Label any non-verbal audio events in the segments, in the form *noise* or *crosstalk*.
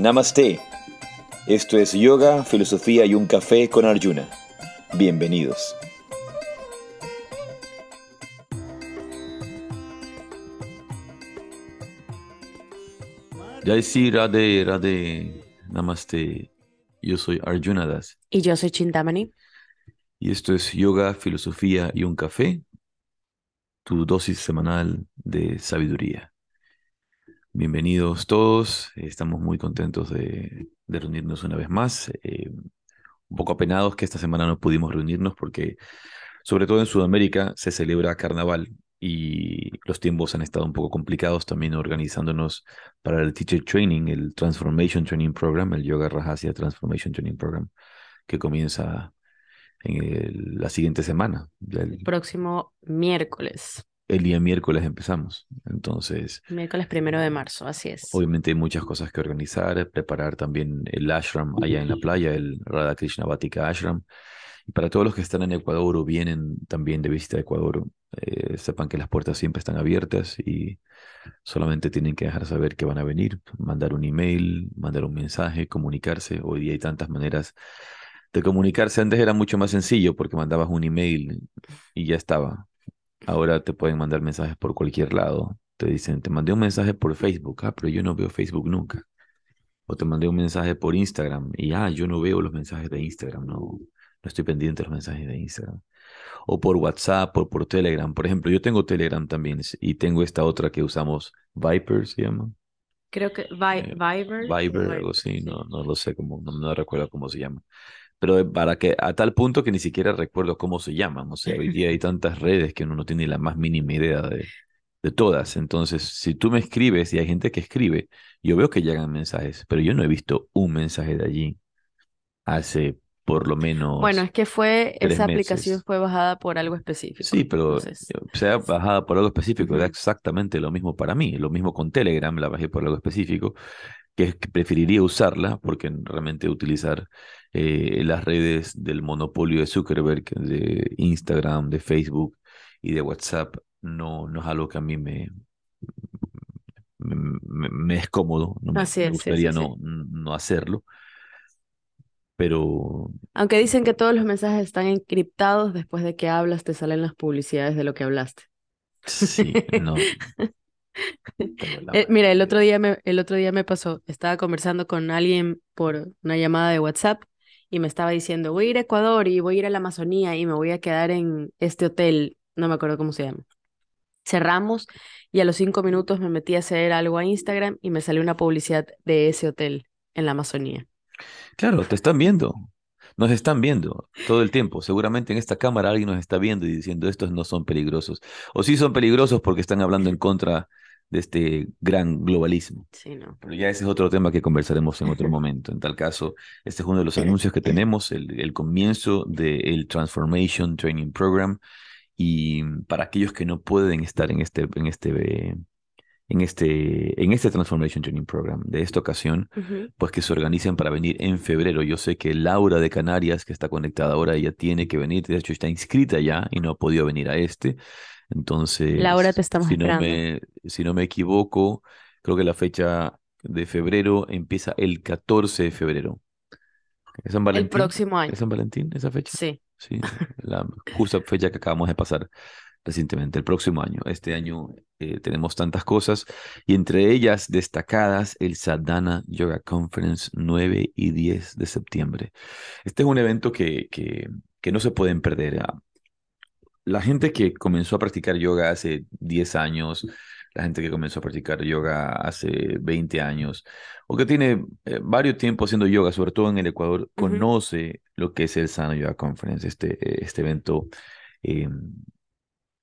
Namaste. Esto es Yoga, Filosofía y un Café con Arjuna. Bienvenidos. Jai Sri Radhe Radhe Namaste. Yo soy Arjuna Das Y yo soy Chintamani. y esto es Yoga, Filosofía y un Café, tu dosis semanal de sabiduría. Bienvenidos todos, estamos muy contentos de, reunirnos una vez más. eh, un poco apenados que esta semana no pudimos reunirnos porque, sobre todo en Sudamérica, se celebra carnaval y los tiempos han estado un poco complicados también organizándonos para el Teacher Training, el Transformation Training Program, el Yoga Rajasya Transformation Training Program, que comienza en el- la siguiente semana. El, Próximo miércoles. El día miércoles empezamos. Entonces, Miércoles primero de marzo, así es. obviamente hay muchas cosas que organizar, preparar también el ashram allá en la playa, el Radha Krishna Vatika Ashram. Y para todos los que están en Ecuador o vienen también de visita a Ecuador, eh, sepan que las puertas siempre están abiertas y solamente tienen que dejar saber que van a venir, mandar un email, mandar un mensaje, comunicarse. Hoy día hay tantas maneras de comunicarse. Antes era mucho más sencillo porque mandabas un email y ya estaba. Ahora te pueden mandar mensajes por cualquier lado. Te dicen, te mandé un mensaje por Facebook, ah, pero yo no veo Facebook nunca. O te mandé un mensaje por Instagram y, ah, yo no veo los mensajes de Instagram, no, no estoy pendiente de los mensajes de Instagram. O por WhatsApp, o por Telegram. Por ejemplo, yo tengo Telegram también y tengo esta otra que usamos, Viper se llama. Creo que Vi- Eh, Viber. Viber, algo así, no, no lo sé cómo, no, no recuerdo cómo se llama. Pero para que, a tal punto que ni siquiera recuerdo cómo se llaman. O sea, hoy *laughs* día hay tantas redes que uno no tiene la más mínima idea de, de todas. Entonces, si tú me escribes y hay gente que escribe, yo veo que llegan mensajes, pero yo no he visto un mensaje de allí hace por lo menos. Bueno, es que fue, esa aplicación fue bajada por algo específico. Sí, pero Entonces, sea bajada por algo específico, Ujú. exactamente lo mismo para mí. Lo mismo con Telegram, la bajé por algo específico, que es que preferiría usarla porque realmente utilizar eh, las redes del monopolio de Zuckerberg, de Instagram, de Facebook y de WhatsApp, no, no es algo que a mí me, me, es cómodo. No me, Así es, gustaría sí, sí. no, no hacerlo. Pero Aunque dicen que todos los mensajes están encriptados, después de que hablas te salen las publicidades de lo que hablaste. sí, no. *laughs* Eh, mira, el otro día me, el otro día me pasó, estaba conversando con alguien por una llamada de WhatsApp y me estaba diciendo, voy a ir a Ecuador y voy a ir a la Amazonía y me voy a quedar en este hotel, no me acuerdo cómo se llama. Cerramos y a los cinco minutos me metí a hacer algo a Instagram y me salió una publicidad de ese hotel en la Amazonía. Claro, te están viendo. Nos están viendo todo el tiempo. Seguramente en esta cámara alguien nos está viendo y diciendo estos no son peligrosos. O sí son peligrosos porque están hablando en contra de este gran globalismo. Sí, no. Pero ya ese es otro tema que conversaremos en otro momento. En tal caso, este es uno de los *laughs* anuncios que tenemos, el, el comienzo del Transformation Training Program. Y para aquellos que no pueden estar en este, en este, en este, en este Transformation Training Program de esta ocasión, Ujú. pues que se organicen para venir en febrero. Yo sé que Laura de Canarias, que está conectada ahora, ella tiene que venir, de hecho está inscrita ya y no ha podido venir a este. Entonces, Laura, te estamos si no me, si no me equivoco, creo que la fecha de febrero empieza el 14 de febrero. ¿Es San El Valentín? próximo año. ¿Es San Valentín esa fecha? Sí. Sí, *laughs* la justa fecha que acabamos de pasar recientemente, el próximo año. Este año eh, tenemos tantas cosas y entre ellas destacadas el Sadhana Yoga Conference 9 y 10 de septiembre. Este es un evento que, que, que no se pueden perder. La gente que comenzó a practicar yoga hace 10 años, la gente que comenzó a practicar yoga hace 20 años, o que tiene eh, varios tiempos haciendo yoga, sobre todo en el Ecuador, conoce lo que es el Sadhana Yoga Conference, este, este evento eh,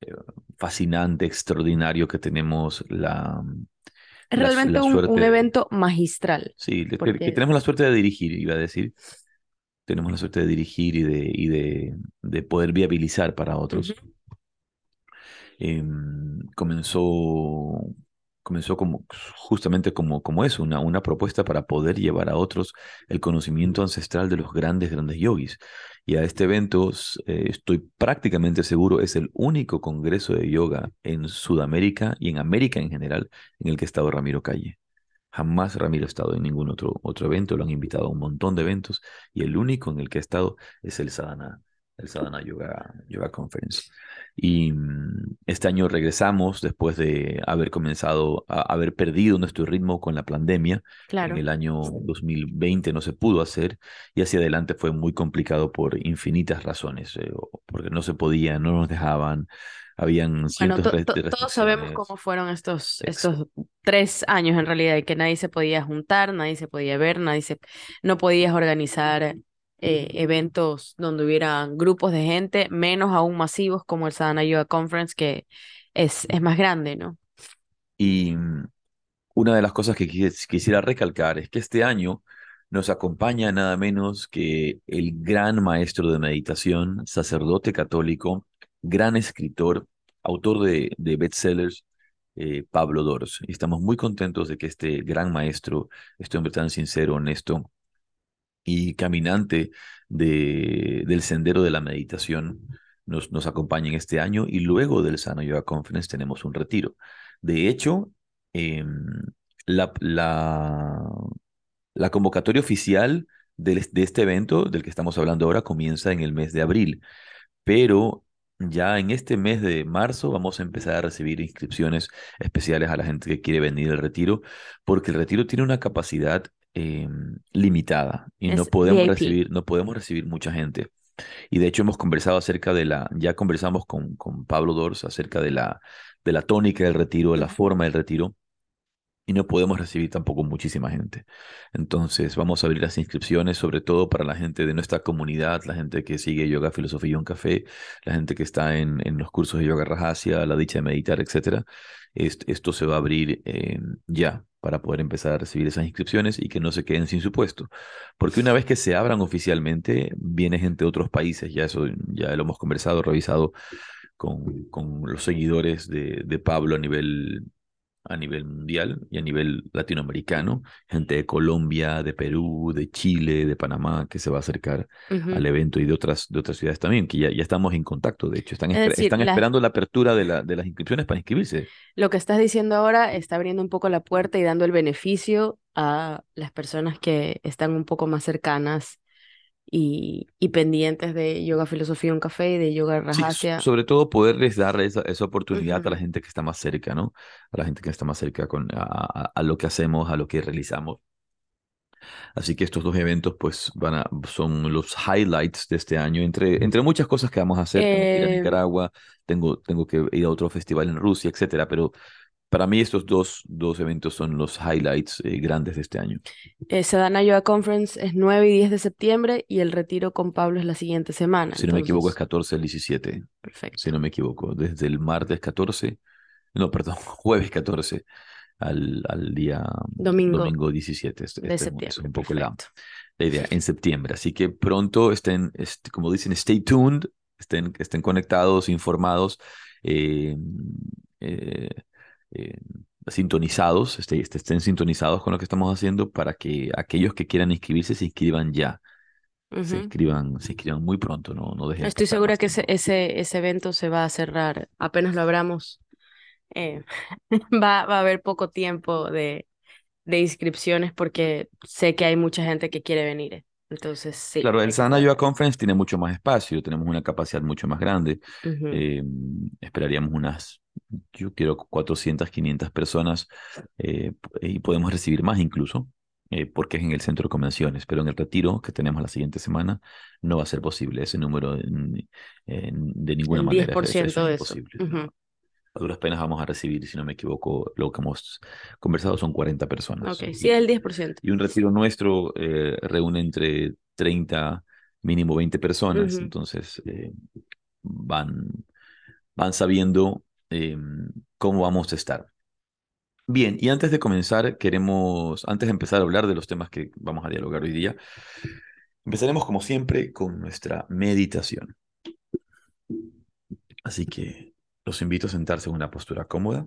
eh, fascinante, extraordinario que tenemos la, la, realmente la un, evento magistral, sí, que, que tenemos la suerte de dirigir, iba a decir, tenemos la suerte de dirigir y de, y de, de poder viabilizar para otros. Em, comenzó, comenzó como, justamente como, como eso, una, una propuesta para poder llevar a otros el conocimiento ancestral de los grandes, grandes yogis. Y a este evento, eh, estoy prácticamente seguro, es el único congreso de yoga en Sudamérica y en América en general en el que ha estado Ramiro Calle. Jamás Ramiro ha estado en ningún otro, otro evento, lo han invitado a un montón de eventos y el único en el que ha estado es el Sadhana, el Sadhana Yoga, Yoga Conference. Y mm, este año regresamos después de haber comenzado a haber perdido nuestro ritmo con la pandemia. Claro. En el año 2020 no se pudo hacer y hacia adelante fue muy complicado por infinitas razones, eh, porque no se podía, no nos dejaban, habían Bueno, cientos to- de to- todos sabemos cómo fueron estos, estos tres años en realidad, y que nadie se podía juntar, nadie se podía ver, nadie se, no podías organizar eh, eventos donde hubieran grupos de gente, menos aún masivos como el Sadhana Yoga Conference, que es, es más grande, ¿no? Y mm, una de las cosas que quis- quisiera recalcar es que este año nos acompaña nada menos que el gran maestro de meditación, sacerdote católico, gran escritor, autor de, de bestsellers, eh, Pablo Dors. Y estamos muy contentos de que este gran maestro, este hombre tan sincero, honesto y caminante de, del sendero de la meditación, nos, nos acompaña en este año. Y luego del Sano Yoga Conference tenemos un retiro. De hecho, em, la, la, la convocatoria oficial del- de este evento del que estamos hablando ahora comienza en el mes de abril, pero ya en este mes de marzo vamos a empezar a recibir inscripciones especiales a la gente que quiere venir al retiro, porque el retiro tiene una capacidad em, limitada y no podemos VIP. recibir, no podemos recibir mucha gente. Y de hecho hemos conversado acerca de la, ya conversamos con, con Pablo Dors acerca de la, de la tónica del retiro, de la forma del retiro y no podemos recibir tampoco muchísima gente. Entonces vamos a abrir las inscripciones, sobre todo para la gente de nuestra comunidad, la gente que sigue Yoga, Filosofía y un Café, la gente que está en, en los cursos de Yoga Rajasya, la dicha de meditar, etc. esto se va a abrir eh, ya para poder empezar a recibir esas inscripciones y que no se queden sin su puesto. Porque una vez que se abran oficialmente, viene gente de otros países, ya eso ya lo hemos conversado, revisado con, con los seguidores de, de Pablo a nivel a nivel mundial y a nivel latinoamericano, gente de Colombia, de Perú, de Chile, de Panamá, que se va a acercar al evento y de otras, de otras ciudades también, que ya, ya estamos en contacto, de hecho, están, Es esper- decir, están la- esperando la apertura de, la, de las inscripciones para inscribirse. Lo que estás diciendo ahora está abriendo un poco la puerta y dando el beneficio a las personas que están un poco más cercanas y, y pendientes de yoga, filosofía, un café y de yoga Sí, so- rajasya. sobre todo poderles dar esa, esa oportunidad a la gente que está más cerca, ¿no? A la gente que está más cerca con, a, a- lo que hacemos, a lo que realizamos. Así que estos dos eventos, pues, van a, son los highlights de este año, entre, entre muchas cosas que vamos a hacer. Tengo que ir a Eh, Nicaragua, tengo, tengo que ir a otro festival en Rusia, etcétera. Pero para mí estos dos, dos eventos son los highlights eh, grandes de este año. eh, Sadhana Yoga Conference es 9 y 10 de septiembre y el retiro con Pablo es la siguiente semana. Si no me equivoco, es Entonces, 14 al 17. perfecto. Si no me equivoco, desde el martes 14, no, perdón, *laughs* jueves 14 al, al día Domingo domingo 17. Este, de este es, mu- es septiembre, un poco la, la idea, en septiembre. Así que pronto estén, este, como dicen, stay tuned, estén, estén conectados, informados, eh, eh, eh, sintonizados, este, este, estén sintonizados con lo que estamos haciendo para que aquellos que quieran inscribirse se inscriban ya, se inscriban, se inscriban muy pronto, no, no dejen Estoy segura que ese, ese, ese evento se va a cerrar apenas lo abramos. eh, *laughs* va, va a haber poco tiempo de, de inscripciones porque sé que hay mucha gente que quiere venir. Entonces, sí, Claro, el Sana Yoga Conference tiene mucho más espacio, tenemos una capacidad mucho más grande. Eh, esperaríamos unas, yo quiero 400, 500 personas eh, y podemos recibir más incluso, eh, porque es en el centro de convenciones, pero en el retiro que tenemos la siguiente semana no va a ser posible ese número en- de ninguna El manera, eso, eso 10% es de eso. Ujú. A duras penas vamos a recibir, si no me equivoco, lo que hemos conversado son 40 personas. Ok, sí, el 10%. Y un retiro nuestro eh, reúne entre 30, mínimo 20 personas, Ujú. entonces eh, van, van sabiendo eh, cómo vamos a estar. Bien, y antes de comenzar, queremos, antes de empezar a hablar de los temas que vamos a dialogar hoy día, empezaremos como siempre con nuestra meditación. Así que los invito a sentarse en una postura cómoda,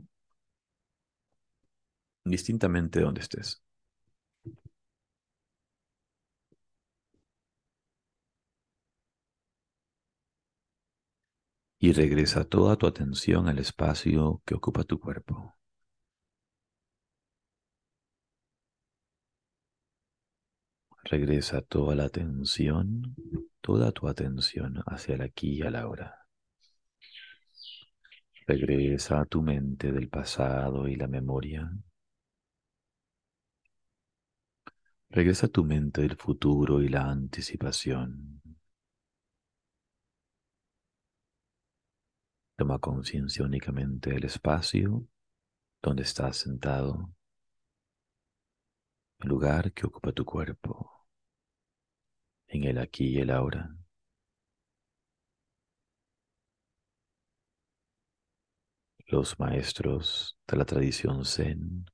distintamente de donde estés. Y regresa toda tu atención al espacio que ocupa tu cuerpo. Regresa toda la atención, toda tu atención hacia el aquí y a la hora. Regresa a tu mente del pasado y la memoria. Regresa a tu mente del futuro y la anticipación. Toma conciencia únicamente del espacio donde estás sentado, el lugar que ocupa tu cuerpo, en el aquí y el ahora. Los maestros de la tradición Zen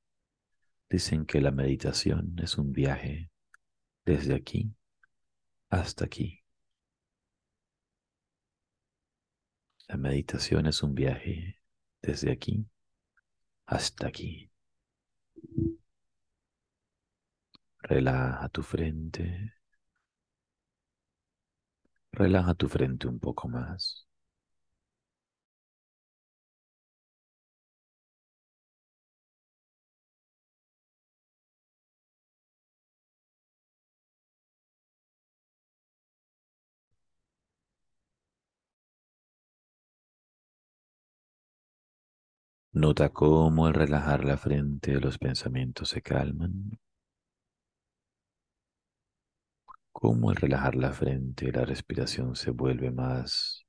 dicen que la meditación es un viaje desde aquí hasta aquí. La meditación es un viaje desde aquí hasta aquí. Relaja tu frente. Relaja tu frente un poco más. Nota cómo al relajar la frente los pensamientos se calman. Cómo al relajar la frente la respiración se vuelve más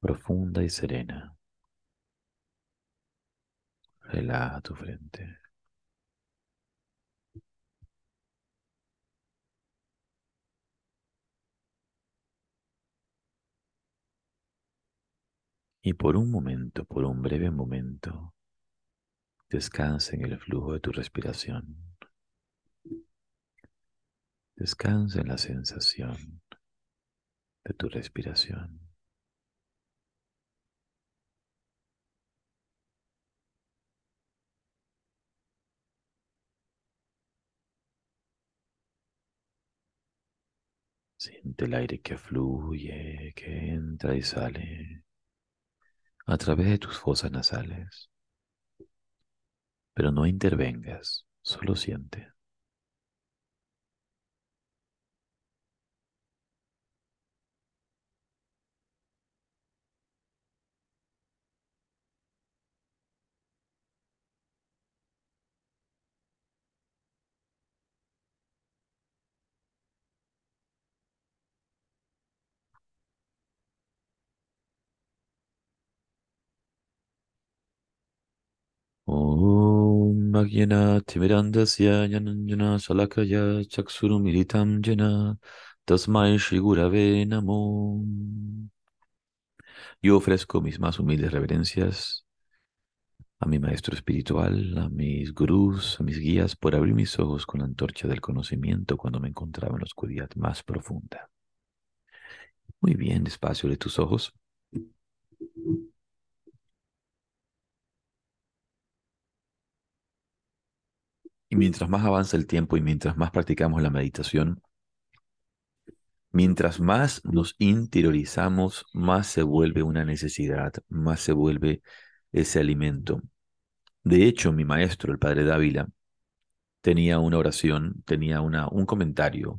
profunda y serena. Relaja tu frente. Y por un momento, por un breve momento, descansa en el flujo de tu respiración. Descansa en la sensación de tu respiración. Siente el aire que fluye, que entra y sale a través de tus fosas nasales. Pero no intervengas, solo siente. Yananjana Salakaya Namo. Yo ofrezco mis más humildes reverencias a mi maestro espiritual, a mis gurús, a mis guías, por abrir mis ojos con la antorcha del conocimiento cuando me encontraba en la oscuridad más profunda. Muy bien, despacio de tus ojos. Y mientras más avanza el tiempo y mientras más practicamos la meditación, mientras más nos interiorizamos, más se vuelve una necesidad, más se vuelve ese alimento. De hecho, mi maestro, el padre Dávila, tenía una oración, tenía una, un comentario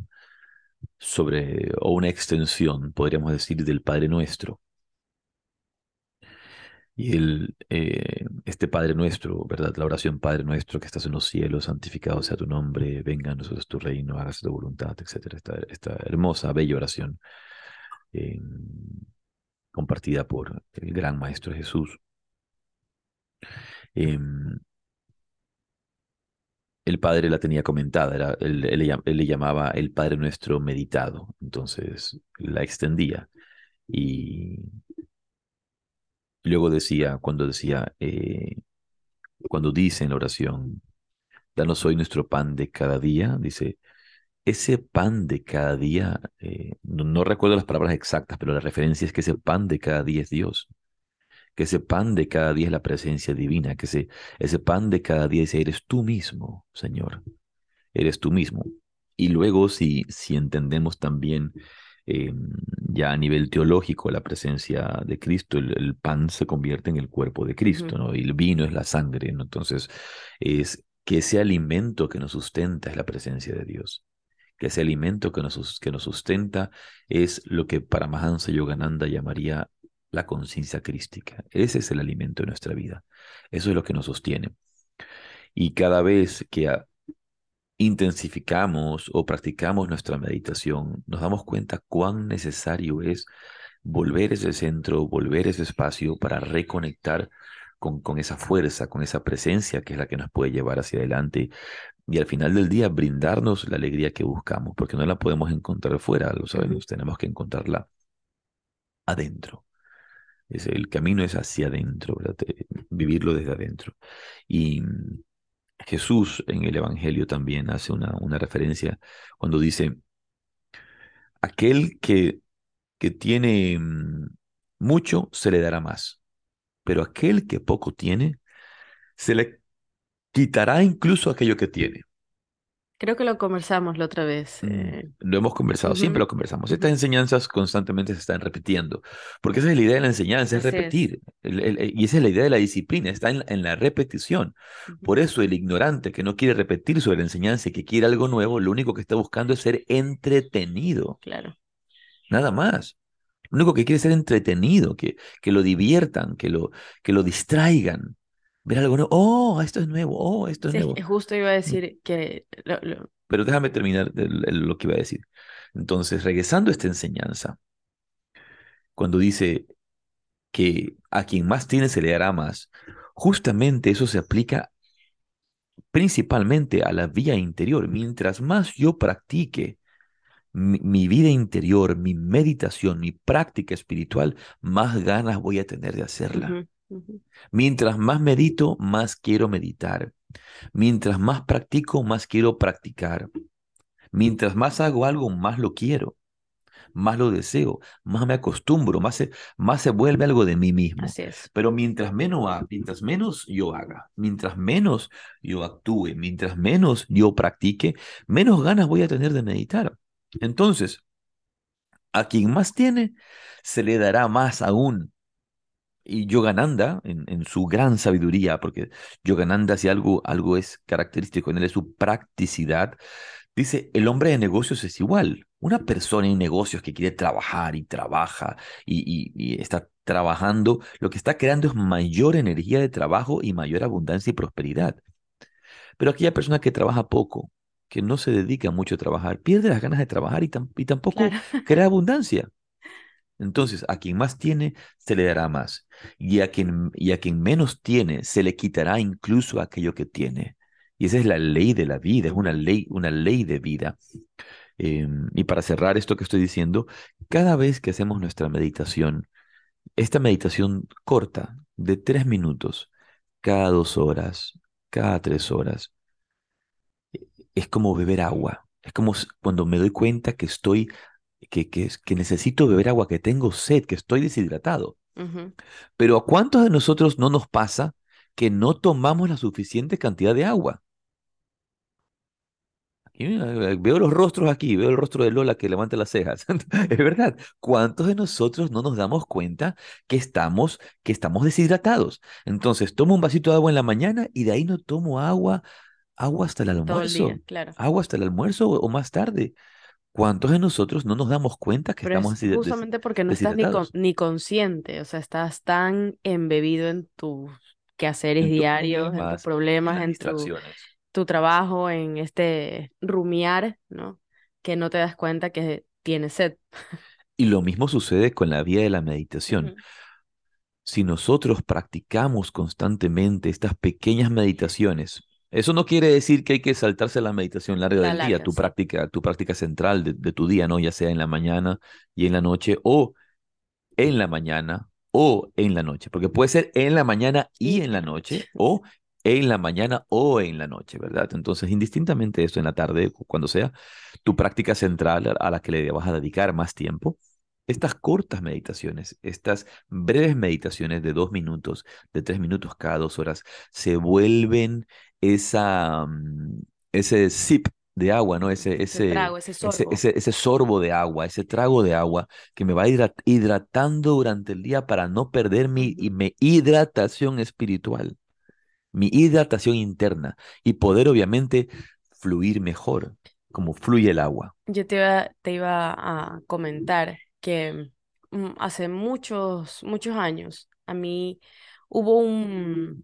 sobre, o una extensión, podríamos decir, del Padre Nuestro. Y el, eh, este Padre nuestro, ¿verdad? La oración Padre nuestro que estás en los cielos, santificado sea tu nombre, venga a nosotros tu reino, hágase tu voluntad, etcétera. Esta, esta hermosa, bella oración eh, compartida por el gran Maestro Jesús. Em, el Padre la tenía comentada, era, él, él, le llamaba el Padre Nuestro meditado, entonces la extendía y Luego decía, cuando decía, eh, cuando dice en la oración, danos hoy nuestro pan de cada día, dice, ese pan de cada día, eh, no, recuerdo las palabras exactas, pero la referencia es que ese pan de cada día es Dios, que ese pan de cada día es la presencia divina, que ese, ese pan de cada día dice, eres tú mismo, Señor, eres tú mismo. Y luego si, si entendemos también eh, ya a nivel teológico, la presencia de Cristo, el, pan se convierte en el cuerpo de Cristo, ¿no? Y el vino es la sangre, ¿no? Entonces, es que ese alimento que nos sustenta es la presencia de Dios. que ese alimento que nos, que nos sustenta es lo que para Mahansa Yogananda llamaría la conciencia crística. Ese es el alimento de nuestra vida. Eso es lo que nos sostiene. Y cada vez que intensificamos o practicamos nuestra meditación, nos damos cuenta cuán necesario es volver ese centro, volver ese espacio para reconectar con, con, esa fuerza, con esa presencia que es la que nos puede llevar hacia adelante y al final del día brindarnos la alegría que buscamos, porque no la podemos encontrar fuera, lo sabemos, tenemos que encontrarla adentro. Es, el camino es hacia adentro, vivirlo desde adentro. Y Jesús en el Evangelio también hace una, una referencia cuando dice, aquel que, que tiene mm, mucho se le dará más, pero aquel que poco tiene, se le quitará incluso aquello que tiene. Creo que lo conversamos la otra vez. Mm, eh. Lo hemos conversado, siempre lo conversamos. Estas enseñanzas constantemente se están repitiendo, porque esa es la idea de la enseñanza, es repetir. y esa es la idea de la disciplina, está en, la repetición. Por eso el ignorante que no quiere repetir sobre la enseñanza y que quiere algo nuevo, lo único que está buscando es ser entretenido. Claro. Nada más. Lo único que quiere es ser entretenido, que, que lo diviertan, que lo, que lo distraigan ver algo nuevo. Oh, esto es nuevo. Oh, esto es Sí, nuevo. justo iba a Mm. decir que lo- lo- Pero déjame terminar el- el- lo que iba a decir. Entonces, regresando a esta enseñanza, cuando dice que a quien más tiene se le dará más, justamente eso se aplica principalmente a la vía interior. Mientras más yo practique mi, mi vida interior, mi meditación, mi práctica espiritual, más ganas voy a tener de hacerla. Mientras más medito, más quiero meditar. Mientras más practico, más quiero practicar. Mientras más hago algo, más lo quiero, más lo deseo, más me acostumbro, más se, más se vuelve algo de mí mismo. Así es. Pero mientras menos, mientras menos yo haga, mientras menos yo actúe, mientras menos yo practique, menos ganas voy a tener de meditar. Entonces, a quien más tiene, se le dará más aún. Y Yogananda, en, en su gran sabiduría, porque Yogananda, si algo, algo es característico en él, es su practicidad, dice, el hombre de negocios es igual. Una persona en negocios que quiere trabajar y trabaja y, y- y está trabajando, lo que está creando es mayor energía de trabajo y mayor abundancia y prosperidad. Pero aquella persona que trabaja poco, que no se dedica mucho a trabajar, pierde las ganas de trabajar y, tam- y tampoco Claro. *laughs* crea abundancia. Entonces, a quien más tiene, se le dará más. Y a quien, y a quien menos tiene, se le quitará incluso aquello que tiene. Y esa es la ley de la vida, es una ley, una ley de vida. Em, y para cerrar esto que estoy diciendo, cada vez que hacemos nuestra meditación, esta meditación corta, de tres minutos, cada dos horas, cada tres horas, es como beber agua. Es como cuando me doy cuenta que estoy, que, que, que necesito beber agua, que tengo sed, que estoy deshidratado. Pero ¿a cuántos de nosotros no nos pasa que no tomamos la suficiente cantidad de agua? Aquí, eh, veo los rostros aquí, veo el rostro de Lola que levanta las cejas. *laughs* Es verdad. ¿Cuántos de nosotros no nos damos cuenta que estamos, que estamos deshidratados? Entonces, tomo un vasito de agua en la mañana y de ahí no tomo agua, agua hasta el Todo el almuerzo, día, claro. agua hasta el almuerzo o, o más tarde. ¿Cuántos de nosotros no nos damos cuenta que Pero estamos es des- justamente porque no estás ni, con- ni consciente, o sea, estás tan embebido en tus quehaceres En diarios, en tus problemas, en tu, trabajo, en este rumiar, ¿no? Que no te das cuenta que tienes sed. Y lo mismo sucede con la vía de la meditación. Si nosotros practicamos constantemente estas pequeñas meditaciones, eso no quiere decir que hay que saltarse la meditación larga La del día, tu sí. práctica, tu práctica central de, de tu día, ¿no? Ya sea en la mañana y en la noche, o en la mañana o en la noche, porque puede ser en la mañana y en la noche, o en la mañana o en la noche, ¿verdad? Entonces, indistintamente esto en la tarde, cu- cuando sea, tu práctica central a la que le vas a dedicar más tiempo, estas cortas meditaciones, estas breves meditaciones de dos minutos, de tres minutos cada dos horas, se vuelven esa, mm, ese sip de agua, ¿no? Ese, Ese ese, trago, ese ese, sorbo. ese, ese sorbo de agua, ese trago de agua que me va hidra- hidratando durante el día para no perder mi, mi hidratación espiritual, mi hidratación interna y poder obviamente fluir mejor. como fluye el agua. Yo te iba, te iba a comentar que mm, hace muchos, muchos años a mí hubo un,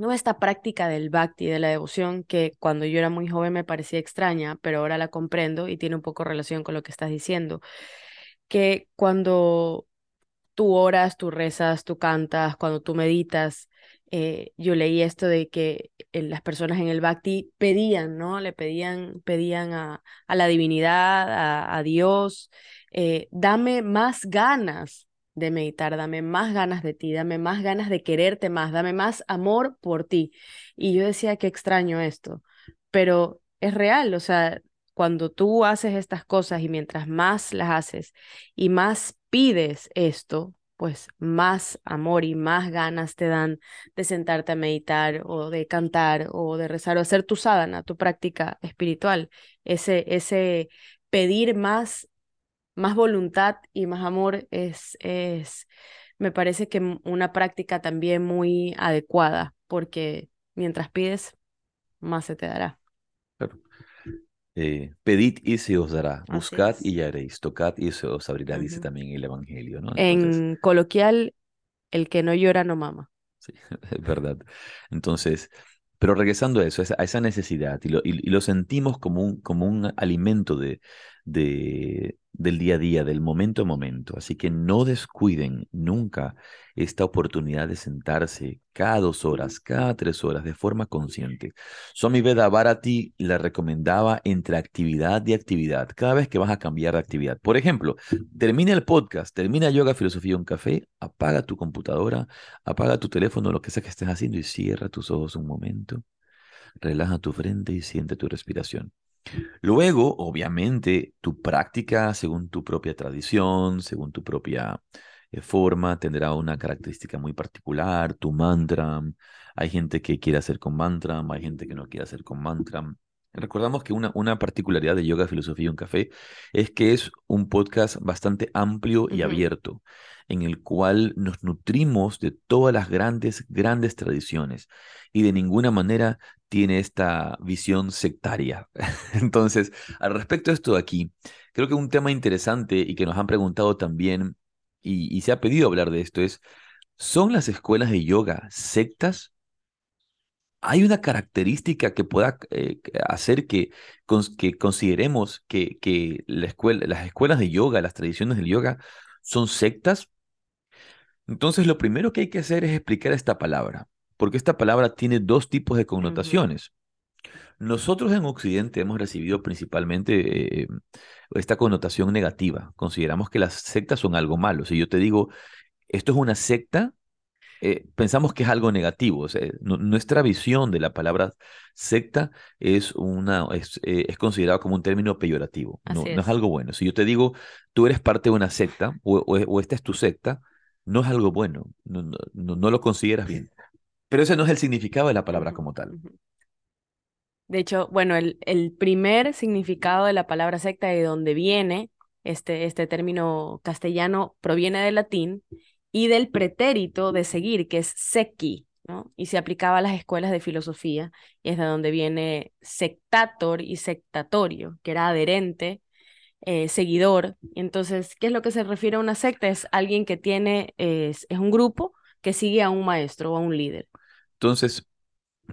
no esta práctica del bhakti, de la devoción, que cuando yo era muy joven me parecía extraña, pero ahora la comprendo y tiene un poco relación con lo que estás diciendo, que cuando tú oras, tú rezas, tú cantas, cuando tú meditas, eh, yo leí esto de que eh, las personas en el bhakti pedían, ¿no? Le pedían, pedían a, a la divinidad, a, a Dios, eh, dame más ganas de meditar, dame más ganas de ti, dame más ganas de quererte más, dame más amor por ti. Y yo decía, qué extraño esto, pero es real, o sea, cuando tú haces estas cosas y mientras más las haces y más pides esto, pues más amor y más ganas te dan de sentarte a meditar o de cantar o de rezar o hacer tu sadhana, tu práctica espiritual. Ese, ese pedir más, más voluntad y más amor es, es, me parece que una práctica también muy adecuada porque mientras pides, más se te dará. Eh, pedid y se os dará, buscad y ya haréis, tocad y se os abrirá, dice también el Evangelio. ¿no? en coloquial, el que no llora no mama. Sí, *laughs* es verdad. Entonces, pero regresando a eso, a esa necesidad, y lo, y, lo sentimos como un, como un alimento de, de, del día a día, del momento a momento. Así que no descuiden nunca esta oportunidad de sentarse cada dos horas, cada tres horas, de forma consciente. Swami Veda Bharati la recomendaba entre actividad y actividad, cada vez que vas a cambiar de actividad. Por ejemplo, termina el podcast, termina Yoga Filosofía un café, apaga tu computadora, apaga tu teléfono, lo que sea que estés haciendo y cierra tus ojos un momento. Relaja tu frente y siente tu respiración. Luego, obviamente, tu práctica según tu propia tradición, según tu propia eh, forma, tendrá una característica muy particular, tu mantra. Hay gente que quiere hacer con mantra, hay gente que no quiere hacer con mantra. Recordamos que una, una particularidad de Yoga, Filosofía y un Café es que es un podcast bastante amplio y abierto, en el cual nos nutrimos de todas las grandes, grandes tradiciones y de ninguna manera tiene esta visión sectaria. *laughs* Entonces, al respecto de esto de aquí, creo que un tema interesante y que nos han preguntado también y, se ha pedido hablar de esto es, ¿son las escuelas de yoga sectas? ¿Hay una característica que pueda eh, hacer que, que consideremos que, que las escuelas de yoga, las tradiciones del yoga, son sectas? Entonces, lo primero que hay que hacer es explicar esta palabra, porque esta palabra tiene dos tipos de connotaciones. Nosotros en Occidente hemos recibido principalmente eh, esta connotación negativa. Consideramos que las sectas son algo malo. Si yo te digo, esto es una secta, eh, pensamos que es algo negativo. nuestra visión de la palabra secta es, una, es, eh, es considerado como un término peyorativo. No es. algo bueno. Si yo te digo, tú eres parte de una secta o, esta es tu secta, no es algo bueno. No, no, lo consideras bien. Pero ese no es el significado de la palabra como tal. De hecho, bueno, el, el primer significado de la palabra secta, de donde viene este, este término castellano, proviene del latín y del pretérito de seguir, que es sequi, ¿no? Y se aplicaba a las escuelas de filosofía, y es de donde viene sectator y sectatorio, que era adherente, eh, seguidor. Entonces, ¿qué es lo que se refiere a una secta? Es alguien que tiene, es, es un grupo que sigue a un maestro o a un líder. Entonces,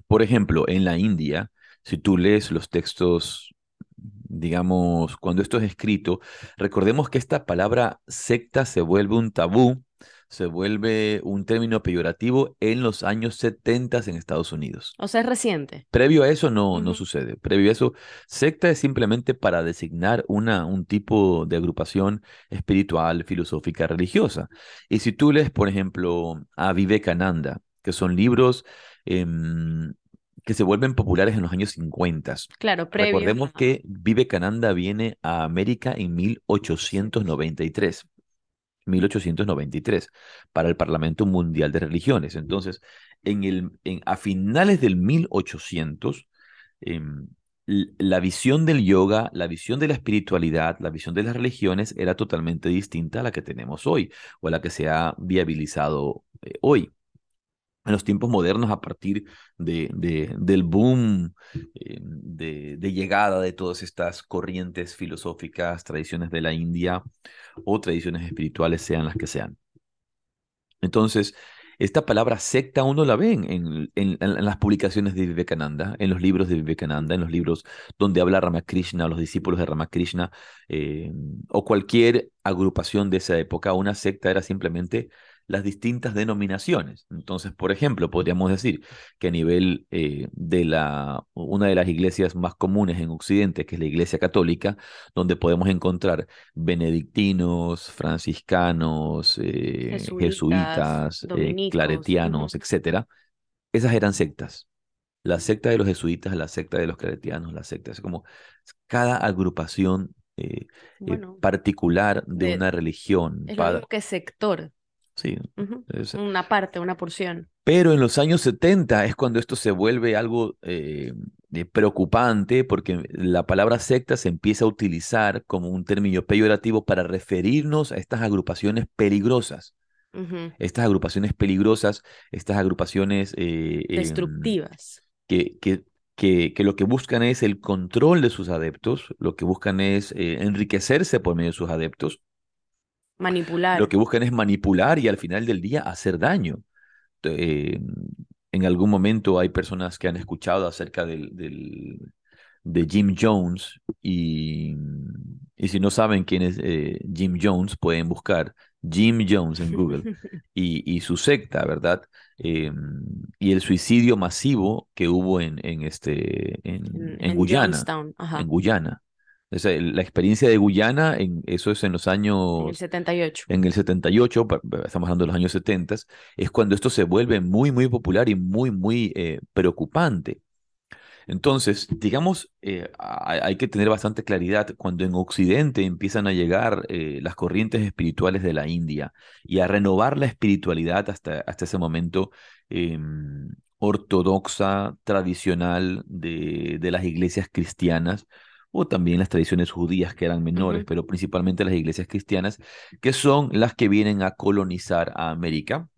por ejemplo, en la India, si tú lees los textos, digamos, cuando esto es escrito, recordemos que esta palabra secta se vuelve un tabú, se vuelve un término peyorativo en los años 70 en Estados Unidos. O sea, es reciente. Previo a eso no, no sucede. Previo a eso, secta es simplemente para designar una, un tipo de agrupación espiritual, filosófica, religiosa. Y si tú lees, por ejemplo, a Vivekananda, que son libros em, que se vuelven populares en los años 50. Claro, previo. Recordemos que Vivekananda viene a América en 1893. 1893 para el Parlamento Mundial de Religiones. Entonces, en el, en, a finales del 1800, em, la visión del yoga, la visión de la espiritualidad, la visión de las religiones era totalmente distinta a la que tenemos hoy o a la que se ha viabilizado eh, hoy. En los tiempos modernos a partir de, del boom eh, de, llegada de todas estas corrientes filosóficas, tradiciones de la India o tradiciones espirituales, sean las que sean. Entonces, esta palabra secta uno la ve en, las publicaciones de Vivekananda, en los libros de Vivekananda, en los libros donde habla Ramakrishna los discípulos de Ramakrishna eh, o cualquier agrupación de esa época. Una secta era simplemente las distintas denominaciones. Entonces, por ejemplo, podríamos decir que a nivel eh, de la, una de las iglesias más comunes en Occidente, que es la Iglesia Católica, donde podemos encontrar benedictinos, franciscanos, eh, jesuitas, eh, claretianos, etcétera, esas eran sectas. La secta de los jesuitas, la secta de los claretianos, la secta, es como cada agrupación particular de, una religión. Es lo que sector. Sí. Una parte, una porción. Pero en los años 70 es cuando esto se vuelve algo eh, preocupante porque la palabra secta se empieza a utilizar como un término peyorativo para referirnos a estas agrupaciones peligrosas. Estas agrupaciones peligrosas, estas agrupaciones... Eh, em, Destructivas. que, que, que, que, lo que buscan es el control de sus adeptos, lo que buscan es eh, enriquecerse por medio de sus adeptos Manipular. Lo que buscan es manipular y al final del día hacer daño. Eh, en algún momento hay personas que han escuchado acerca del, del de Jim Jones y, y, si no saben quién es eh, Jim Jones, pueden buscar Jim Jones en Google *laughs* y, y su secta, ¿verdad? Eh, y el suicidio masivo que hubo en, en, este, en, en, Guyana. En Guyana la experiencia de Guyana, en, eso es en los años... En el 78. En el 78, estamos hablando de los años 70, es cuando esto se vuelve muy, muy popular y muy, muy eh, preocupante. Entonces, digamos, eh, hay, que tener bastante claridad cuando en Occidente empiezan a llegar eh, las corrientes espirituales de la India y a renovar la espiritualidad hasta, hasta ese momento em, ortodoxa, tradicional de, de las iglesias cristianas, o también las tradiciones judías que eran menores, pero principalmente las iglesias cristianas, que son las que vienen a colonizar a América.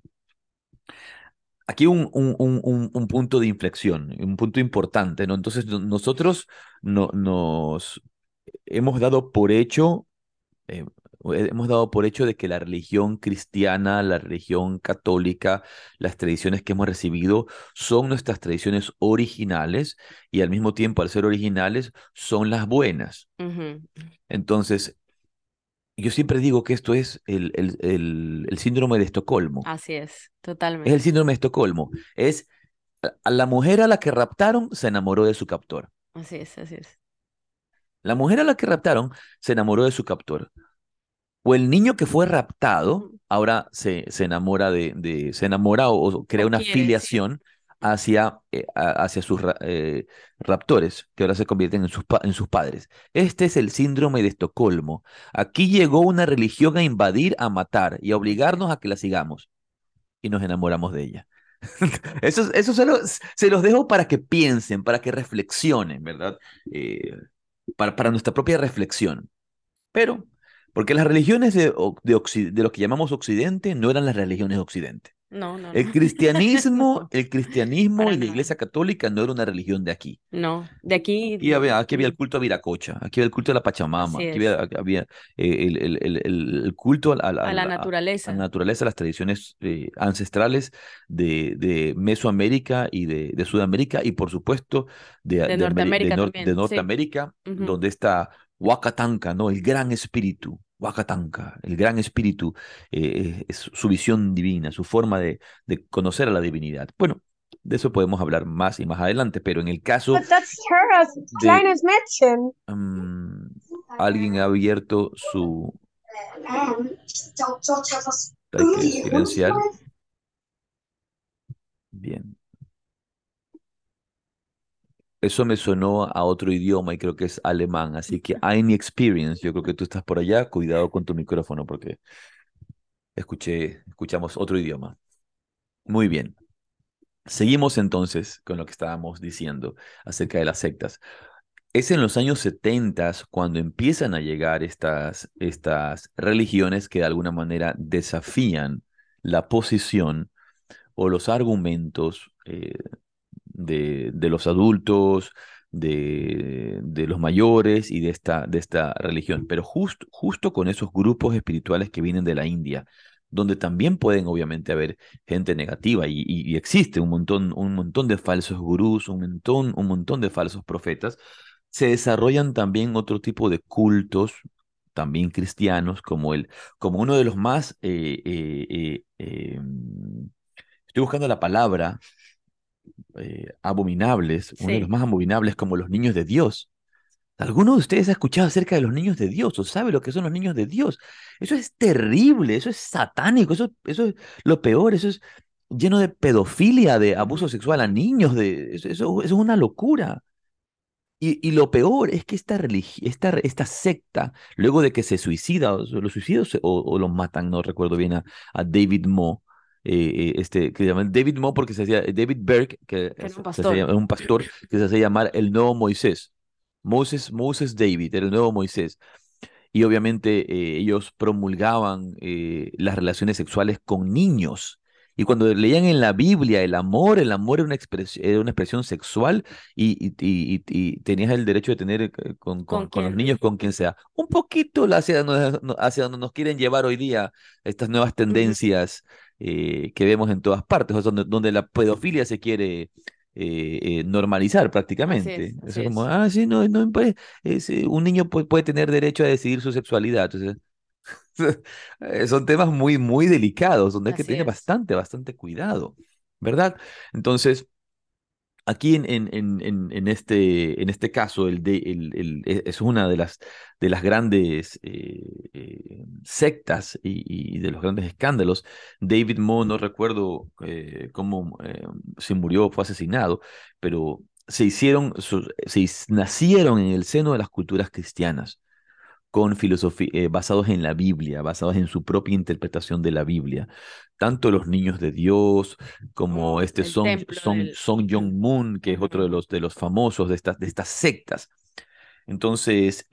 Aquí un, un, un, un punto de inflexión, un punto importante, ¿no? Entonces nosotros no, nos hemos dado por hecho eh, hemos dado por hecho de que la religión cristiana, la religión católica, las tradiciones que hemos recibido son nuestras tradiciones originales y al mismo tiempo, al ser originales, son las buenas. Entonces, yo siempre digo que esto es el, el, el, síndrome de Estocolmo. Así es, totalmente. Es el síndrome de Estocolmo. Es a la mujer a la que raptaron se enamoró de su captor. Así es, así es. La mujer a la que raptaron se enamoró de su captor. O el niño que fue raptado ahora se, se enamora de, de, se enamora o, crea una filiación hacia, eh, hacia sus eh, raptores, que ahora se convierten en sus, en sus padres. Este es el síndrome de Estocolmo. Aquí llegó una religión a invadir, a matar y a obligarnos a que la sigamos. Y nos enamoramos de ella. *laughs* eso eso se, se, los dejo para que piensen, para que reflexionen, ¿verdad? Eh, para, para nuestra propia reflexión. Pero porque las religiones de, de, de, lo que llamamos Occidente no eran las religiones de Occidente. No, no. El cristianismo, *laughs* el cristianismo y la Iglesia Católica no era una religión de aquí. No, de aquí. Y había, aquí había el culto a Viracocha, aquí había el culto a la Pachamama, aquí había, eh, el, el, el, culto a, la, a la naturaleza. A, la naturaleza, las tradiciones eh, ancestrales de, de, Mesoamérica y de, de, Sudamérica y por supuesto de, de Norteamérica, de, Norteamérica donde está Huacatanca, ¿no? El gran espíritu, Huacatanca, el gran espíritu, eh, es su visión divina, su forma de, de, conocer a la divinidad. Bueno, de eso podemos hablar más y más adelante, pero en el caso... De, um, alguien ha abierto su... Hay que silenciar. Bien. Eso me sonó a otro idioma y creo que es alemán, así que Ein Experience, yo creo que tú estás por allá, cuidado con tu micrófono porque escuché, escuchamos otro idioma. Muy bien. Seguimos entonces con lo que estábamos diciendo acerca de las sectas. Es en los años 70 cuando empiezan a llegar estas, estas religiones que de alguna manera desafían la posición o los argumentos eh, de, de, los adultos, de, de, los mayores y de esta, de esta religión, pero justo, con esos grupos espirituales que vienen de la India, donde también pueden obviamente haber gente negativa y, y, existe un montón, un montón de falsos gurús, un montón, un montón de falsos profetas, se desarrollan también otro tipo de cultos, también cristianos, como, el, como uno de los más, eh, eh, eh, em, estoy buscando la palabra, abominables, uno de los más abominables como los niños de Dios. ¿Alguno de ustedes ha escuchado acerca de los niños de Dios o sabe lo que son los niños de Dios? Eso es terrible, eso es satánico, eso, eso es lo peor, eso es lleno de pedofilia, de abuso sexual a niños, de, eso, eso, es una locura. Y, y, lo peor es que esta, esta, esta secta, luego de que se suicida, los suicidos o, o los matan, no recuerdo bien, a, a David Moe, eh, este, que se llama David Moe porque se hacía, David Berg, que, que es un pastor. Se, un pastor que se hacía llamar el nuevo Moisés. Moses, Moses David, era el nuevo Moisés. Y obviamente eh, ellos promulgaban eh, las relaciones sexuales con niños. Y cuando leían en la Biblia el amor, el amor era una, expresión, era una expresión sexual y, y, y, y, tenías el derecho de tener eh, con, con, con los niños, con quien sea. Un poquito hacia, hacia donde nos quieren llevar hoy día estas nuevas tendencias uh -huh. Eh, que vemos en todas partes, o sea, donde, donde la pedofilia se quiere eh, eh, normalizar prácticamente. Así es, así es como, es. ah, sí, no, no puede, es, un niño puede, puede, tener derecho a decidir su sexualidad. Entonces, *laughs* son temas muy, muy delicados, donde hay que tener bastante, bastante cuidado, ¿verdad? Entonces, aquí este, en este caso, e, es una de las, de las grandes eh, eh, sectas y, y, de los grandes escándalos. David Moe, no recuerdo eh, cómo si murió o fue asesinado, pero se hicieron, se nacieron en el seno de las culturas cristianas con filosofía, eh, basados en la Biblia, basados en su propia interpretación de la Biblia. Tanto los niños de Dios como Oh, este el Son, templo Son, del- Son Jong-moon, que es otro de los, de los famosos de estas, de estas sectas. Entonces,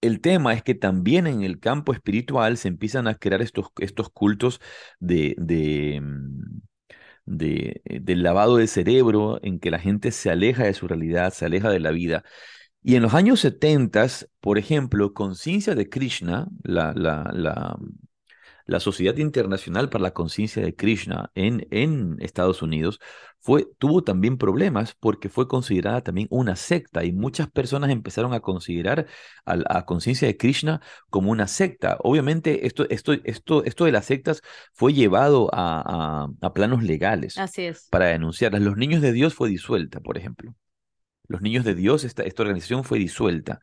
el tema es que también en el campo espiritual se empiezan a crear estos, estos cultos de, de, mm, de, eh, del lavado de cerebro, en que la gente se aleja de su realidad, se aleja de la vida. Y en los años 70, por ejemplo, Conciencia de Krishna, la, la, la, la Sociedad Internacional para la Conciencia de Krishna en, en Estados Unidos, fue, tuvo también problemas porque fue considerada también una secta y muchas personas empezaron a considerar a, a Conciencia de Krishna como una secta. Obviamente esto, esto, esto, esto de las sectas fue llevado a, a, a planos legales Así es. para denunciarlas. Los Niños de Dios fue disuelta, por ejemplo. Los Niños de Dios, esta, esta organización fue disuelta,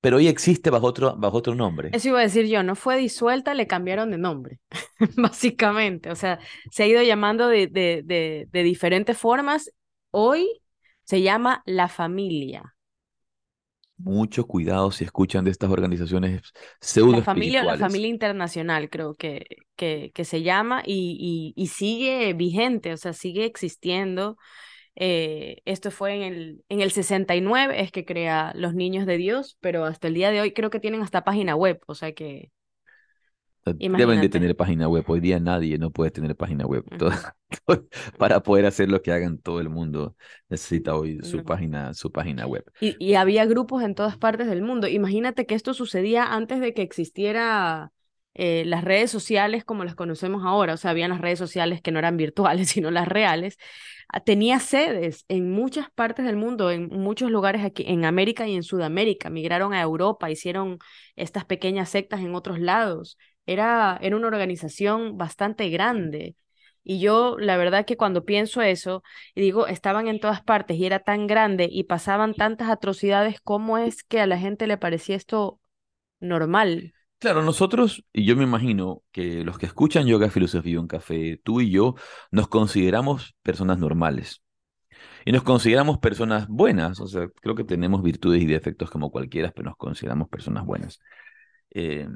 pero hoy existe bajo otro, bajo otro nombre. Eso iba a decir yo, no fue disuelta, le cambiaron de nombre, *laughs* básicamente. O sea, se ha ido llamando de, de, de, de diferentes formas. Hoy se llama La Familia. Mucho cuidado si escuchan de estas organizaciones pseudo La familia, la familia internacional creo que, que, que se llama y, y, y sigue vigente, o sea, sigue existiendo. Eh, esto fue en el, en el 69, es que crea Los Niños de Dios, pero hasta el día de hoy creo que tienen hasta página web, o sea que Deben de tener página web. Hoy día nadie no puede tener página web. *laughs* Todo- para poder hacer lo que hagan todo el mundo necesita hoy su página, su página web. Y, y había grupos en todas partes del mundo. Imagínate que esto sucedía antes de que existiera eh, las redes sociales como las conocemos ahora. O sea, habían las redes sociales que no eran virtuales, *laughs* sino las reales. Ah, Tenía sedes en muchas partes del mundo, en muchos lugares aquí, en América y en Sudamérica. Migraron a Europa, hicieron estas pequeñas sectas en otros lados. Era, era una organización bastante grande. Y yo, la verdad que cuando pienso eso, digo, estaban en todas partes y era tan grande y pasaban tantas atrocidades, ¿cómo es que a la gente le parecía esto normal? Claro, nosotros, y yo me imagino que los que escuchan Yoga, Filosofía un Café, tú y yo, nos consideramos personas normales. Y nos consideramos personas buenas, o sea, creo que tenemos virtudes y defectos como cualquiera, pero nos consideramos personas buenas. Eh,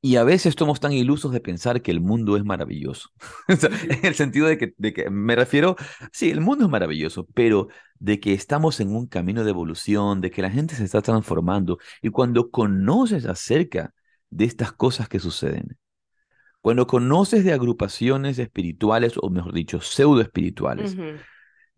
y a veces estamos tan ilusos de pensar que el mundo es maravilloso. *laughs* En el sentido de que, de que me refiero, sí, el mundo es maravilloso, pero de que estamos en un camino de evolución, de que la gente se está transformando. Y cuando conoces acerca de estas cosas que suceden, Cuando conoces de agrupaciones espirituales, o mejor dicho, pseudo espirituales, Ujú.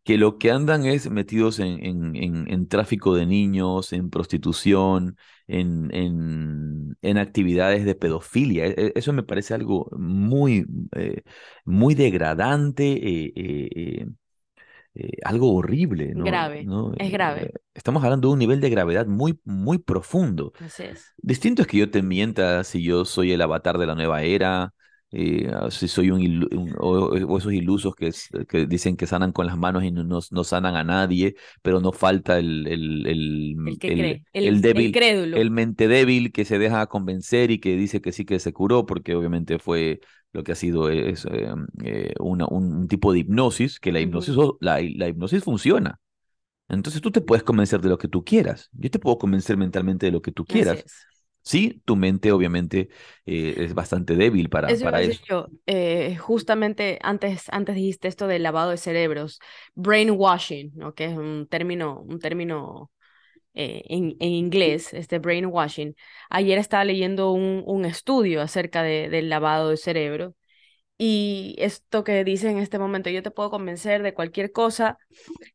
que lo que andan es metidos en, en, en- en tráfico de niños, en prostitución, en, en, en actividades de pedofilia. E- e- Eso me parece algo muy, eh, muy degradante, eh, eh, eh, algo horrible, ¿no? Grave, ¿no? es Eh, grave. Estamos hablando de un nivel de gravedad muy, muy profundo. Así es. Distinto es que yo te mienta si yo soy el avatar de la nueva era, eh, si soy un, un- o, o esos ilusos que, dicen que sanan con las manos y no, no, sanan a nadie, pero no falta el, el, el, El que el- cree, el, débil, crédulo. el mente débil que se deja convencer y que dice que sí que se curó, porque obviamente fue lo que ha sido es, eh, eh, una- un, un tipo de hipnosis, que la hipnosis, la, la hipnosis funciona. Entonces tú te puedes convencer de lo que tú quieras. Yo te puedo convencer mentalmente de lo que tú quieras. Sí, tu mente obviamente eh, es bastante débil para, Eso para eso. yo. eh, justamente antes, antes dijiste esto del lavado de cerebros, brainwashing, ¿no? Que es un término, un término eh, en, en inglés, este brainwashing. Ayer estaba leyendo un, un estudio acerca de, del lavado de cerebro y esto que dice en este momento, yo te puedo convencer de cualquier cosa.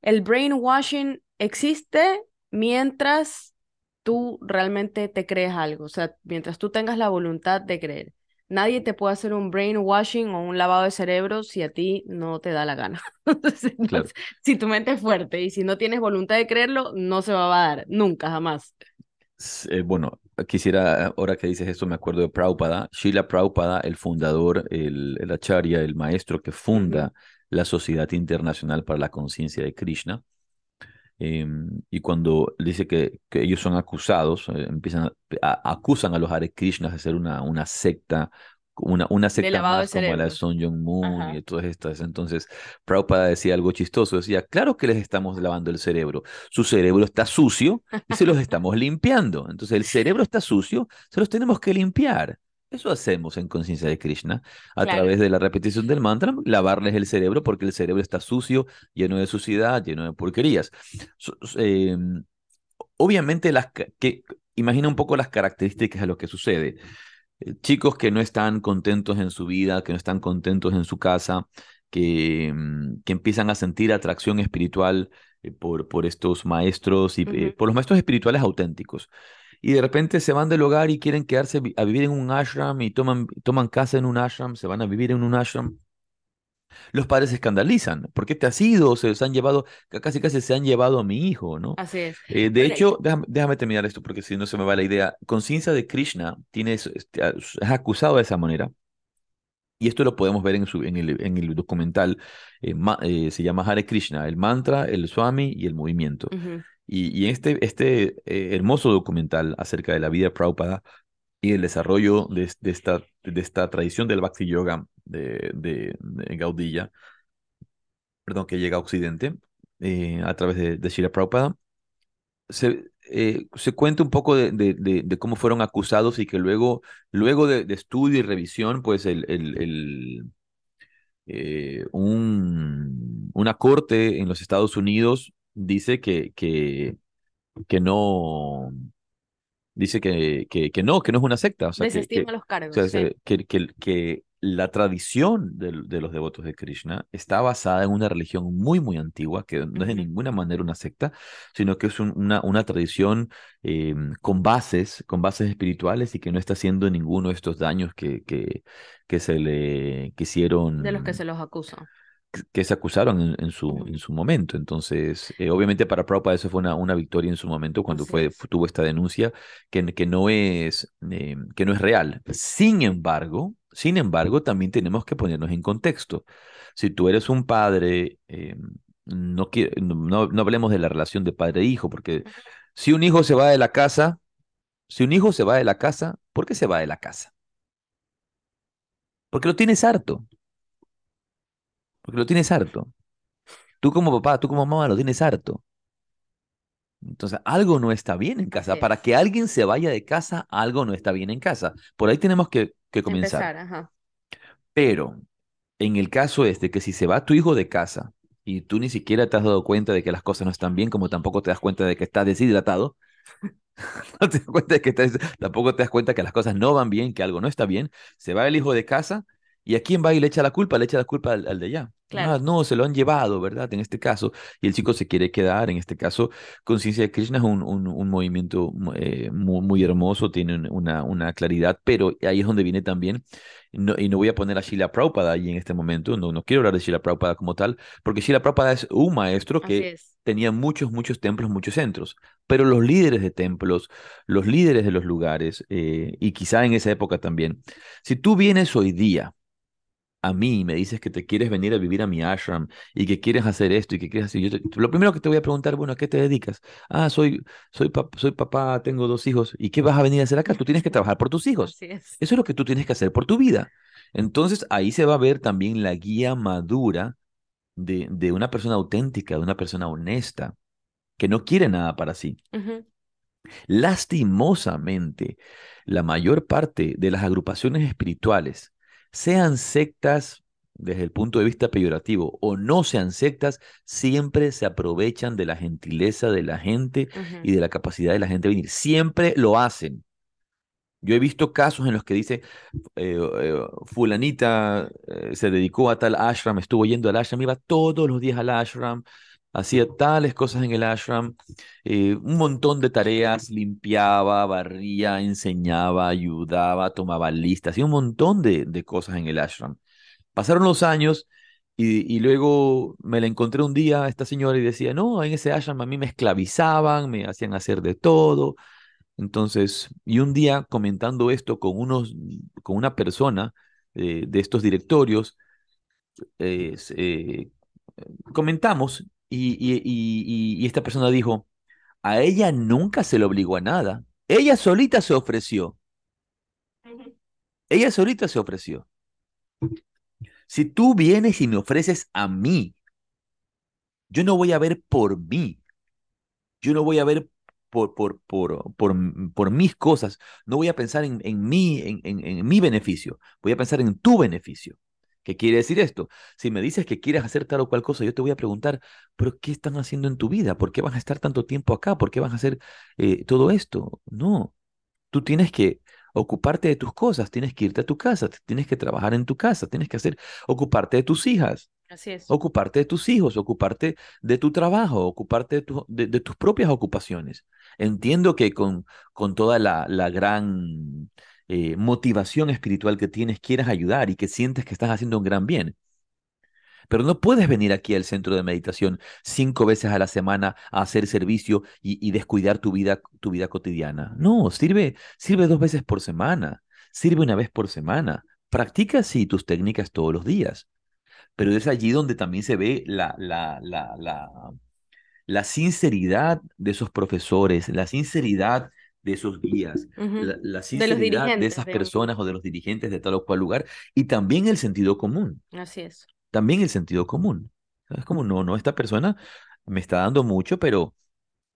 El brainwashing existe mientras tú realmente te crees algo, o sea, mientras tú tengas la voluntad de creer. Nadie te puede hacer un brainwashing o un lavado de cerebro si a ti no te da la gana. *laughs* Entonces, Claro. si tu mente es fuerte y si no tienes voluntad de creerlo, no se va a dar, nunca, jamás. Eh, bueno, quisiera, ahora que dices esto, me acuerdo de Prabhupada, Srila Prabhupada, el fundador, el, el acharya, el maestro que funda la Sociedad Internacional para la Conciencia de Krishna. Em, y cuando dice que, que ellos son acusados, eh, empiezan a, acusan a los Hare Krishnas de ser una, una secta, una, una secta más como la de. Son Jong Moon Ajá. y todas estas. Entonces, Prabhupada decía algo chistoso, decía, claro que les estamos lavando el cerebro, su cerebro está sucio y se los *laughs* estamos limpiando. Entonces, el cerebro está sucio, se los tenemos que limpiar. Eso hacemos en Conciencia de Krishna, a Claro. través de la repetición del mantra, lavarles el cerebro porque el cerebro está sucio, lleno de suciedad, lleno de porquerías. So- eh, obviamente, las, que, imagina un poco las características de lo que sucede. Eh, chicos que no están contentos en su vida, que no están contentos en su casa, que, mm, que empiezan a sentir atracción espiritual eh, por, por estos maestros y eh, por los maestros espirituales auténticos. Y de repente se van del hogar y quieren quedarse a vivir en un ashram y toman, toman casa en un ashram, se van a vivir en un ashram. Los padres se escandalizan. ¿Por qué te has ido? Se, se han llevado, ca- casi casi se han llevado a mi hijo, ¿no? Así es. Eh, de Bueno, hecho, déjame, déjame terminar esto porque si no se me va la idea. Conciencia de Krishna tiene, este, es acusado de esa manera. Y esto lo podemos ver en, su, en, el, en el documental. eh, ma- eh, se llama Hare Krishna, el mantra, el Swami y el movimiento. Ujú. Y, y este, este eh, hermoso documental acerca de la vida de Prabhupada y el desarrollo de, es- de esta, de esta tradición del Bhakti Yoga de, de, de Gaudilla, perdón, que llega a Occidente eh, a través de, de Srila Prabhupada, se, eh, se cuenta un poco de, de- de- cómo fueron acusados y que luego, luego de, estudio y revisión, pues el, el, el, un, una corte en los Estados Unidos dice que, que, que no, dice que, que, que no, que no es una secta, o sea, que, Desestima los o cargos, sea, sí. se- que, que, que la tradición del- de, los devotos de Krishna está basada en una religión muy, muy antigua, que no es de ninguna manera una secta, sino que es un- una, una tradición eh, con bases, con bases espirituales y que no está haciendo ninguno de estos daños que, que, que se le quisieron De los que se los acusa. Que se acusaron en, en su, en su momento. Entonces, eh, obviamente para Prabhupada eso fue una, una victoria en su momento cuando Así fue, es. tuvo esta denuncia que, que, no es, eh, que no es real. Sin embargo, sin embargo, también tenemos que ponernos en contexto. Si tú eres un padre, eh, no, no, no, no hablemos de la relación de padre e hijo, porque si un hijo se va de la casa, si un hijo se va de la casa, ¿por qué se va de la casa? Porque lo tienes harto. Porque lo tienes harto. Tú como papá, tú como mamá lo tienes harto. Entonces, algo no está bien en casa. Para que alguien se vaya de casa, algo no está bien en casa. Por ahí tenemos que, que comenzar. Empezar, ajá. Pero en el caso este, que si se va tu hijo de casa y tú ni siquiera te has dado cuenta de que las cosas no están bien, como tampoco te das cuenta de que estás deshidratado, *laughs* No te das cuenta de que estás- tampoco te das cuenta que las cosas no van bien, que algo no está bien. Se va el hijo de casa y a quién va y le echa la culpa, le echa la culpa al, al de allá. Claro. Ah, no, se lo han llevado, ¿verdad? En este caso, y el chico se quiere quedar. En este caso, Conciencia de Krishna es un, un, un movimiento eh, muy, muy hermoso, tiene un- una, una claridad, pero ahí es donde viene también, no, y no voy a poner a Srila Prabhupada ahí en este momento, no, no quiero hablar de Srila Prabhupada como tal, porque Srila Prabhupada es un maestro que tenía muchos, muchos templos, muchos centros, pero los líderes de templos, los líderes de los lugares, eh, y quizá en esa época también, si tú vienes hoy día a mí y me dices que te quieres venir a vivir a mi ashram y que quieres hacer esto y que quieres hacer, yo te- lo primero que te voy a preguntar, bueno, ¿a qué te dedicas? Ah, soy, soy, pap- soy papá, tengo dos hijos, ¿y qué vas a venir a hacer acá? Tú tienes que trabajar por tus hijos. Es. Eso es lo que tú tienes que hacer por tu vida. Entonces ahí se va a ver también la guía madura de, de una persona auténtica, de una persona honesta, que no quiere nada para sí. Lastimosamente, la mayor parte de las agrupaciones espirituales, sean sectas desde el punto de vista peyorativo o no sean sectas, siempre se aprovechan de la gentileza de la gente y de la capacidad de la gente de venir. Siempre lo hacen. Yo he visto casos en los que dice, eh, eh, fulanita eh, se dedicó a tal ashram, estuvo yendo al ashram, iba todos los días al ashram, hacía tales cosas en el ashram, eh, un montón de tareas, limpiaba, barría, enseñaba, ayudaba, tomaba listas, hacía un montón de, de cosas en el ashram. Pasaron los años y, y luego me la encontré un día a esta señora y decía, no, en ese ashram a mí me esclavizaban, me hacían hacer de todo. Entonces, y un día comentando esto con unos, con una persona eh, de estos directorios, eh, eh, comentamos y, esta persona dijo, a ella nunca se le obligó a nada. Ella solita se ofreció. Ella solita se ofreció. Si tú vienes y me ofreces a mí, yo no voy a ver por mí. Yo no voy a ver por, por, por, por, por mis cosas. No voy a pensar en, en mí, en, en, en mi beneficio. Voy a pensar en tu beneficio. ¿Qué quiere decir esto? Si me dices que quieres hacer tal o cual cosa, yo te voy a preguntar, ¿pero qué están haciendo en tu vida? ¿Por qué vas a estar tanto tiempo acá? ¿Por qué vas a hacer eh, todo esto? No, tú tienes que ocuparte de tus cosas, tienes que irte a tu casa, tienes que trabajar en tu casa, tienes que hacer, ocuparte de tus hijas Así es. ocuparte de tus hijos, ocuparte de tu trabajo, ocuparte de, tu- de- de tus propias ocupaciones. Entiendo que con, con toda la, la gran eh, motivación espiritual que tienes, quieras ayudar y que sientes que estás haciendo un gran bien. Pero no puedes venir aquí al centro de meditación cinco veces a la semana a hacer servicio y, y descuidar tu vida, tu vida cotidiana. No, sirve, sirve dos veces por semana, sirve una vez por semana. Practica así tus técnicas todos los días pero es allí donde también se ve la, la, la, la, la sinceridad de esos profesores, la sinceridad de esos guías, la, la sinceridad de esas personas o de los dirigentes de tal o cual lugar, y también el sentido común, Así es. también el sentido común. Es como, no, no, esta persona me está dando mucho, pero,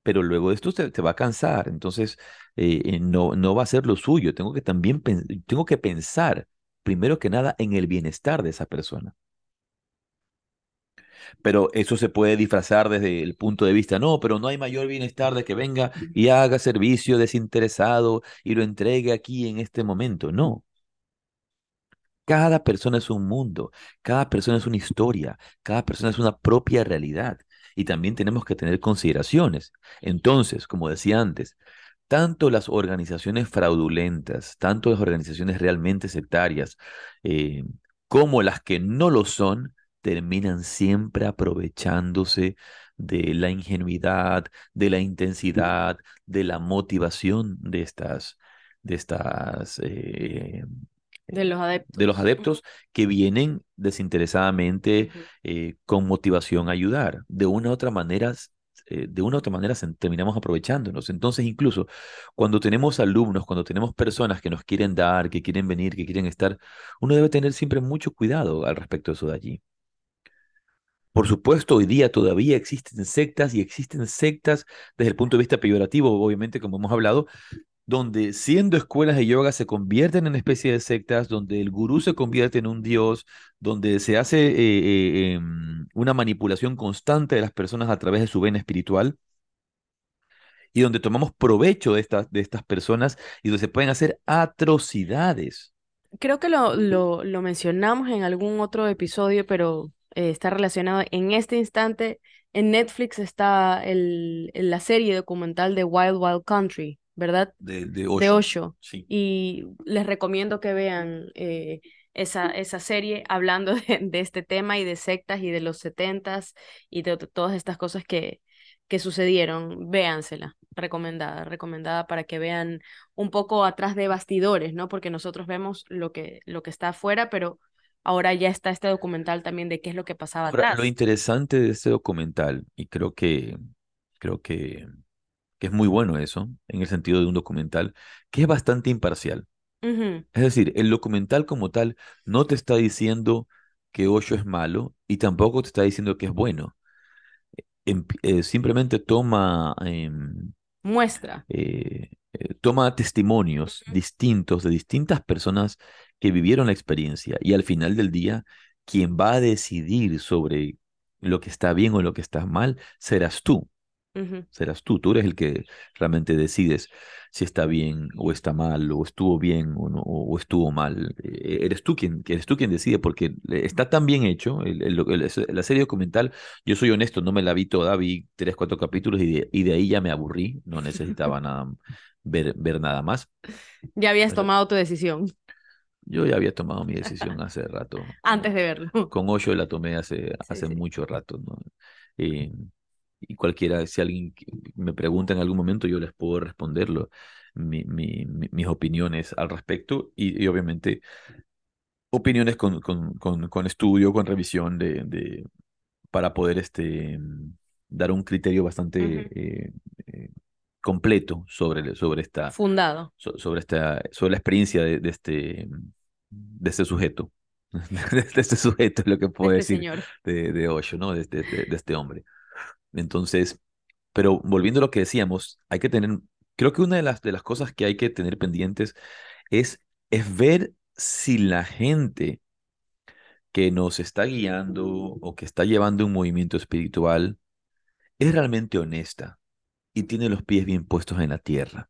pero luego de esto te, te va a cansar, entonces eh, eh, no, no va a ser lo suyo. Tengo que también tengo que pensar, primero que nada, en el bienestar de esa persona. Pero eso se puede disfrazar desde el punto de vista, no, pero no hay mayor bienestar de que venga y haga servicio desinteresado y lo entregue aquí en este momento. No, cada persona es un mundo, cada persona es una historia, cada persona es una propia realidad y también tenemos que tener consideraciones. Entonces, como decía antes, tanto las organizaciones fraudulentas, tanto las organizaciones realmente sectarias, eh, como las que no lo son, terminan siempre aprovechándose de la ingenuidad, de la intensidad, de la motivación de estas, de estas, eh, De los adeptos. de los adeptos que vienen desinteresadamente eh, con motivación a ayudar. De una u otra manera, eh, de una u otra manera se- terminamos aprovechándonos. Entonces, incluso cuando tenemos alumnos, cuando tenemos personas que nos quieren dar, que quieren venir, que quieren estar, uno debe tener siempre mucho cuidado al respecto de eso de allí. Por supuesto, hoy día todavía existen sectas y existen sectas desde el punto de vista peyorativo, obviamente, como hemos hablado, donde siendo escuelas de yoga se convierten en especie de sectas, donde el gurú se convierte en un dios, donde se hace eh, eh, em, una manipulación constante de las personas a través de su vena espiritual. y donde tomamos provecho de estas, de estas personas y donde se pueden hacer atrocidades. Creo que lo, lo, lo mencionamos en algún otro episodio, pero eh, está relacionado. En este instante, en Netflix está el, la serie documental de Wild Wild Country, ¿verdad? De, de Osho. Sí. Y les recomiendo que vean eh, esa, esa serie hablando *laughs* de, este tema y de sectas y de los setentas y de todas estas cosas que, que sucedieron, véansela, recomendada, recomendada para que vean un poco atrás de bastidores, ¿no? Porque nosotros vemos lo que, lo que está afuera, pero ahora ya está este documental también de qué es lo que pasaba atrás. Lo interesante de este documental, y creo que, creo que, que es muy bueno eso, en el sentido de un documental, que es bastante imparcial. Es decir, el documental como tal no te está diciendo que Osho es malo y tampoco te está diciendo que es bueno. Eh, simplemente toma... Em, Muestra. Eh, eh, toma testimonios distintos de distintas personas que vivieron la experiencia y al final del día, quien va a decidir sobre lo que está bien o lo que está mal serás tú. Serás tú, tú eres el que realmente decides si está bien o está mal, o estuvo bien o, no, o estuvo mal. Eh, eres tú quien, eres tú quien decide, porque está tan bien hecho, la serie documental, yo soy honesto, no me la vi toda, vi tres, cuatro capítulos y de, y de ahí ya me aburrí, no necesitaba *laughs* nada, ver, ver nada más. Ya habías tomado tu decisión. Yo ya había tomado mi decisión hace rato. *laughs* Antes de verlo. Con ocho la tomé hace, hace mucho rato, ¿no? Eh, y cualquiera, si alguien me pregunta en algún momento, yo les puedo responderlo, mi, mi, mis opiniones al respecto y, obviamente opiniones con, con, con, con, estudio, con revisión de, de, para poder este, dar un criterio bastante eh, eh, completo sobre, sobre esta... Fundado. sobre, esta, sobre la experiencia de, de este, de este sujeto. *laughs* de este sujeto es lo que puedo este decir de, de Osho, ¿no? De, de, de este hombre. Entonces, pero volviendo a lo que decíamos, hay que tener, creo que una de las, de las cosas que hay que tener pendientes es, es ver si la gente que nos está guiando o que está llevando un movimiento espiritual es realmente honesta y tiene los pies bien puestos en la tierra.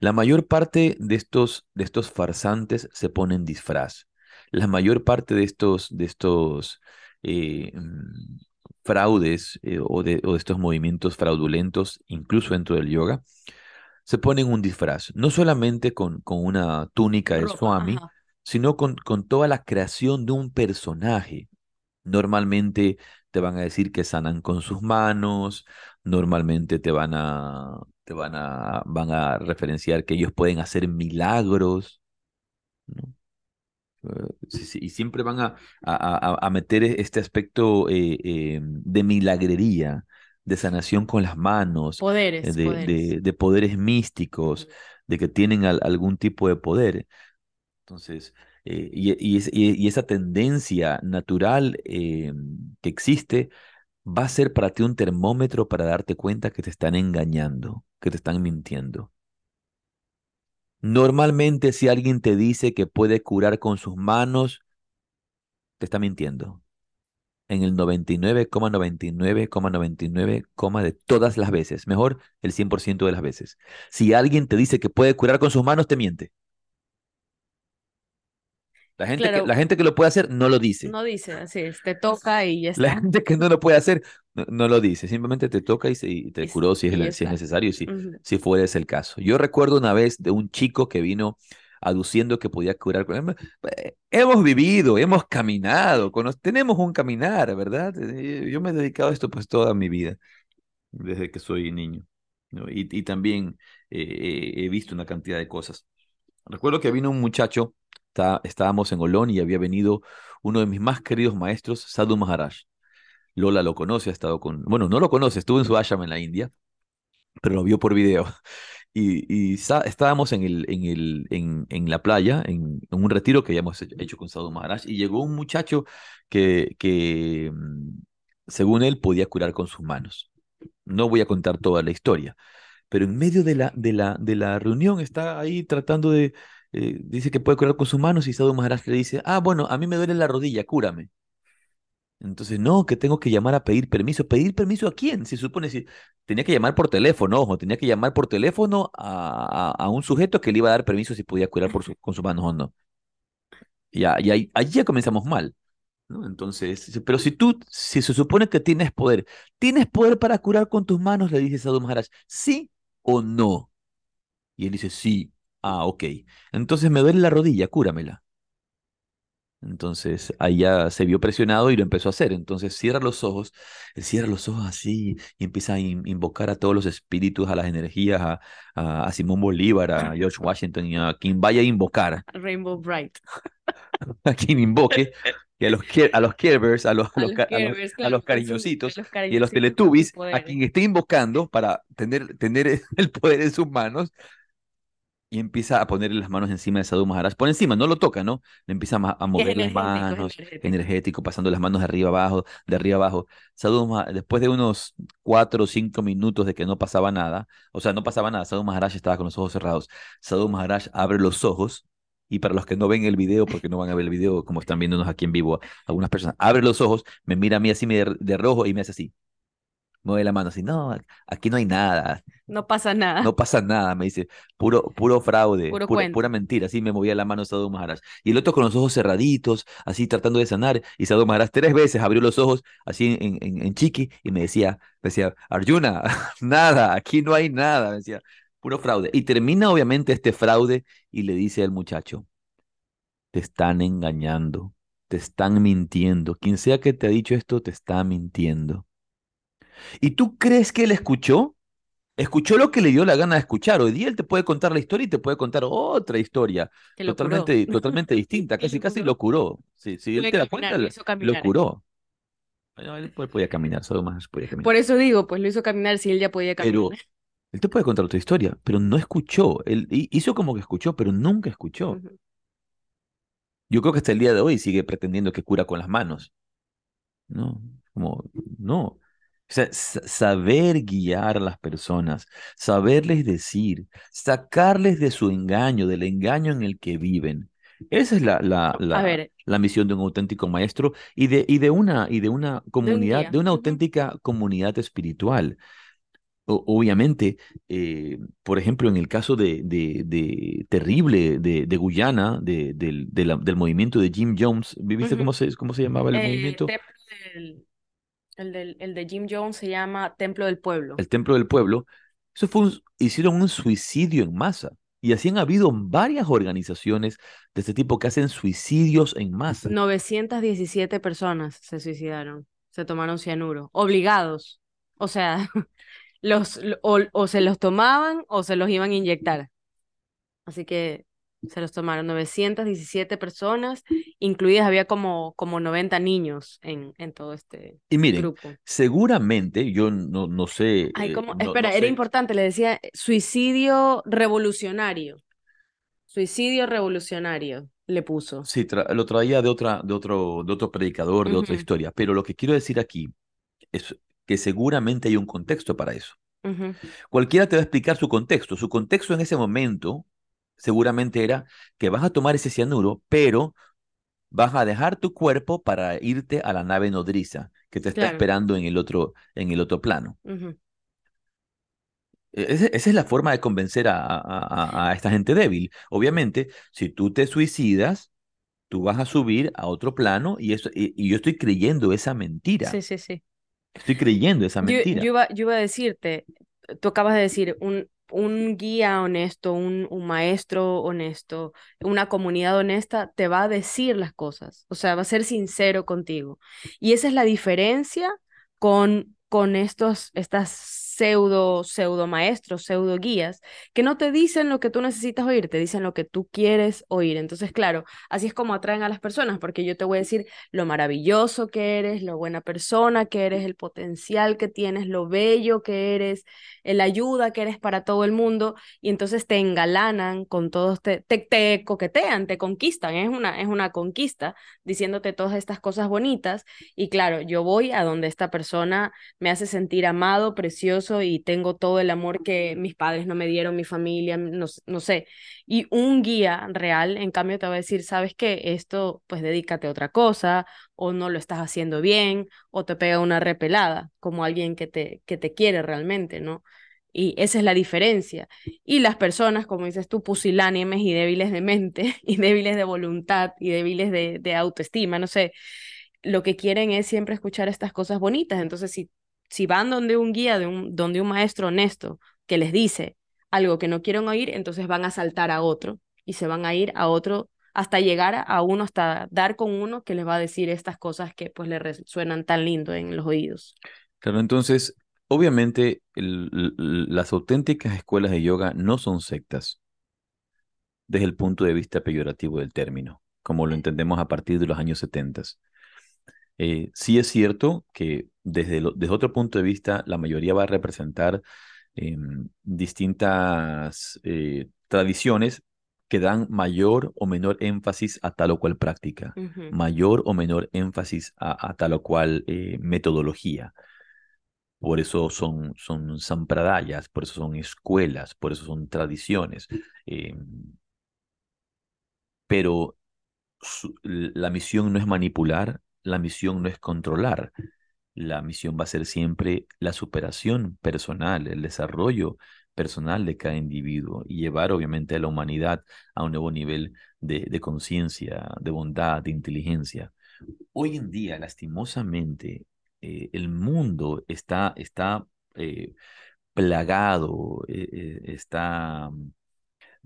La mayor parte de estos, de estos farsantes se ponen disfraz. La mayor parte de estos, de estos eh, mm, fraudes eh, o, de, estos movimientos fraudulentos, incluso dentro del yoga, se ponen un disfraz, no solamente con, con una túnica de Swami, sino con, con toda la creación de un personaje. Normalmente te van a decir que sanan con sus manos, normalmente te van a, te van a, van a referenciar que ellos pueden hacer milagros. ¿no? y siempre van a, a, meter e, este aspecto eh, eh, de milagrería, de sanación con las manos, poderes, de, de, poderes místicos, de que tienen algún tipo de poder. Entonces, eh, y, y, y, esa tendencia natural que existe va a ser para ti un termómetro para darte cuenta que te están engañando, que te están mintiendo. Normalmente si alguien te dice que puede curar con sus manos, te está mintiendo. En el 99,99,99, de todas las veces. Mejor el 100% de las veces. Si alguien te dice que puede curar con sus manos, te miente. La gente, que, la gente que lo puede hacer no lo dice. No dice, así es, te toca y ya está. La gente que no lo puede hacer no, lo dice, simplemente te toca y, te curó si es, si es necesario, si, si fuera ese el caso. Yo recuerdo una vez de un chico que vino aduciendo que podía curar. Eh, hemos vivido, hemos caminado, tenemos un caminar, ¿verdad? Eh, yo me he dedicado a esto pues toda mi vida, desde que soy niño. Y, también eh, he visto una cantidad de cosas. Recuerdo que vino un muchacho estábamos en Olón y había venido uno de mis más queridos maestros, Sadhu Maharaj. Lola lo conoce, ha estado con, bueno, no lo conoce, estuvo en su ashram en la India, pero lo vio por video. *laughs* Y, estábamos en, el, en, el, en la playa, en, un retiro que habíamos hecho con Sadhu Maharaj, y llegó un muchacho que, que, mm, según él, podía curar con sus manos. No voy a contar toda la historia, pero en medio de la, de la, de la reunión está ahí tratando de, eh, dice que puede curar con sus manos y Sadhu Maharaj le dice, ah, bueno, a mí me duele la rodilla, cúrame. Entonces, no, que tengo que llamar a pedir permiso. ¿Pedir permiso a quién? Se supone si tenía que llamar por teléfono, ojo, tenía que llamar por teléfono a, a, un sujeto que le iba a dar permiso si podía curar por con sus manos o no. Y, y ahí, ya comenzamos mal. Entonces, pero si tú, si se supone que tienes poder, ¿tienes poder para curar con tus manos? Le dice Sadhu Maharaj, ¿sí o no? Y él dice, sí. Ah, ok. Entonces me duele la rodilla, cúramela. Entonces ahí ya se vio presionado y lo empezó a hacer. Entonces cierra los ojos, él cierra los ojos así y empieza a invocar a todos los espíritus, a las energías, a, a, Simón Bolívar, a *laughs* George Washington y a quien vaya a invocar. Rainbow Bright. *laughs* a quien invoque. Y a los, a los Kerbers, a los, a los, a los, cariñositos y a los Teletubbies, a quien esté invocando para tener, tener *laughs* el poder en sus manos, y empieza a ponerle las manos encima de Sadhu Maharaj. Por encima, no lo toca, ¿no? Le empieza a, mover las manos, energético. pasando las manos de arriba abajo, de arriba abajo. Sadhu después de unos cuatro o cinco minutos de que no pasaba nada, o sea, no pasaba nada, Sadhu Maharaj estaba con los ojos cerrados. Sadhu Maharaj abre los ojos, y para los que no ven el video, porque no van a ver el video como están viéndonos aquí en vivo algunas personas, abre los ojos, me mira a mí así de rojo y me hace así mueve la mano así, no, aquí no hay nada. No pasa nada. No pasa nada, me dice, puro, puro fraude, pura, mentira, así me movía la mano Sadhu Maharaj. Y el otro con los ojos cerraditos, así tratando de sanar, y Sadhu Maharaj tres veces abrió los ojos así en, en, en chiqui y me decía, decía, Arjuna, *laughs* nada, aquí no hay nada, me decía, puro fraude. Y termina obviamente este fraude y le dice al muchacho, te están engañando, te están mintiendo, quien sea que te ha dicho esto te está mintiendo. ¿Y tú crees que él escuchó? Escuchó lo que le dio la gana de escuchar. Hoy día él te puede contar la historia y te puede contar otra historia totalmente, totalmente distinta. *laughs* Casi, casi lo curó. Sí, él te da cuenta, lo, curó. Bueno, él podía caminar, solo más podía caminar. Por eso digo, pues lo hizo caminar si él ya podía caminar. Pero él te puede contar otra historia, pero no escuchó. Él hizo como que escuchó, pero nunca escuchó. Yo creo que hasta el día de hoy sigue pretendiendo que cura con las manos. No, como, no. O sea, saber guiar a las personas, saberles decir, sacarles de su engaño, del engaño en el que viven. Esa es la, la, la, la misión de un auténtico maestro y de, y de, una, y de una comunidad, de, una auténtica comunidad espiritual. obviamente, eh, por ejemplo, en el caso de, de, de terrible de, de Guyana, de, del, del movimiento de Jim Jones, ¿viste cómo, se, cómo se llamaba el eh, movimiento? El, del, el de Jim Jones se llama Templo del Pueblo. El Templo del Pueblo. Eso fue hicieron un suicidio en masa. Y así han habido varias organizaciones de este tipo que hacen suicidios en masa. 917 personas se suicidaron, se tomaron cianuro, obligados. O sea, *laughs* los, o, o se los tomaban o se los iban a inyectar. Así que se los tomaron 917 personas, incluidas había como, como 90 niños en, en todo este y miren, Seguramente, yo no, no sé. Ay, eh, espera, era importante, le decía suicidio revolucionario. Suicidio revolucionario le puso. Sí, lo traía de, otra, de, otro, de otro predicador, de otra historia. Pero lo que quiero decir aquí es que seguramente hay un contexto para eso. Cualquiera te va a explicar su contexto. Su contexto en ese momento seguramente era que vas a tomar ese cianuro, pero vas a dejar tu cuerpo para irte a la nave nodriza que te está esperando en el otro, en el otro plano. E-, esa, es la forma de convencer a, a, esta gente débil. Obviamente, si tú te suicidas, tú vas a subir a otro plano y, eso, y, yo estoy creyendo esa mentira. Sí, sí, sí. Estoy creyendo esa mentira. Yo, iba, yo iba a decirte, tú acabas de decir, un, un guía honesto, un, un, maestro honesto, una comunidad honesta te va a decir las cosas, o sea, va a ser sincero contigo. Y esa es la diferencia con, con estos, estas pseudo, pseudo maestros, pseudo guías, que no te dicen lo que tú necesitas oír, te dicen lo que tú quieres oír. Entonces, claro, así es como atraen a las personas, porque yo te voy a decir lo maravilloso que eres, lo buena persona que eres, el potencial que tienes, lo bello que eres, la ayuda que eres para todo el mundo, y entonces te engalanan con todos, te, te, coquetean, te conquistan, es una, es una conquista, diciéndote todas estas cosas bonitas, y claro, yo voy a donde esta persona me hace sentir amado, precioso, y tengo todo el amor que mis padres no me dieron, mi familia, no, no sé. Y un guía real, en cambio, te va a decir, sabes que esto, pues dedícate a otra cosa, o no lo estás haciendo bien, o te pega una repelada, como alguien que te, que te quiere realmente, ¿no? Y esa es la diferencia. Y las personas, como dices tú, pusilánimes y débiles de mente, *laughs* y débiles de voluntad, y débiles de, de autoestima, no sé, lo que quieren es siempre escuchar estas cosas bonitas. Entonces, si, si van donde un guía, de un, donde un maestro honesto que les dice algo que no quieren oír, entonces van a saltar a otro y se van a ir a otro hasta llegar a uno, hasta dar con uno que les va a decir estas cosas que pues le suenan tan lindo en los oídos. Claro, entonces, obviamente las auténticas escuelas de yoga no son sectas desde el punto de vista peyorativo del término, como lo entendemos a partir de los años 70. Eh, sí es cierto que desde, desde otro punto de vista, la mayoría va a representar em, distintas eh, tradiciones que dan mayor o menor énfasis a tal o cual práctica, mayor o menor énfasis a, tal o cual eh, metodología. Por eso son, son sampradayas, por eso son escuelas, por eso son tradiciones. Em, pero la misión no es manipular, la misión no es controlar, la misión va a ser siempre la superación personal, el desarrollo personal de cada individuo y llevar obviamente a la humanidad a un nuevo nivel de, conciencia, de bondad, de inteligencia. Hoy en día, lastimosamente, eh, el mundo está, está eh, plagado, eh, está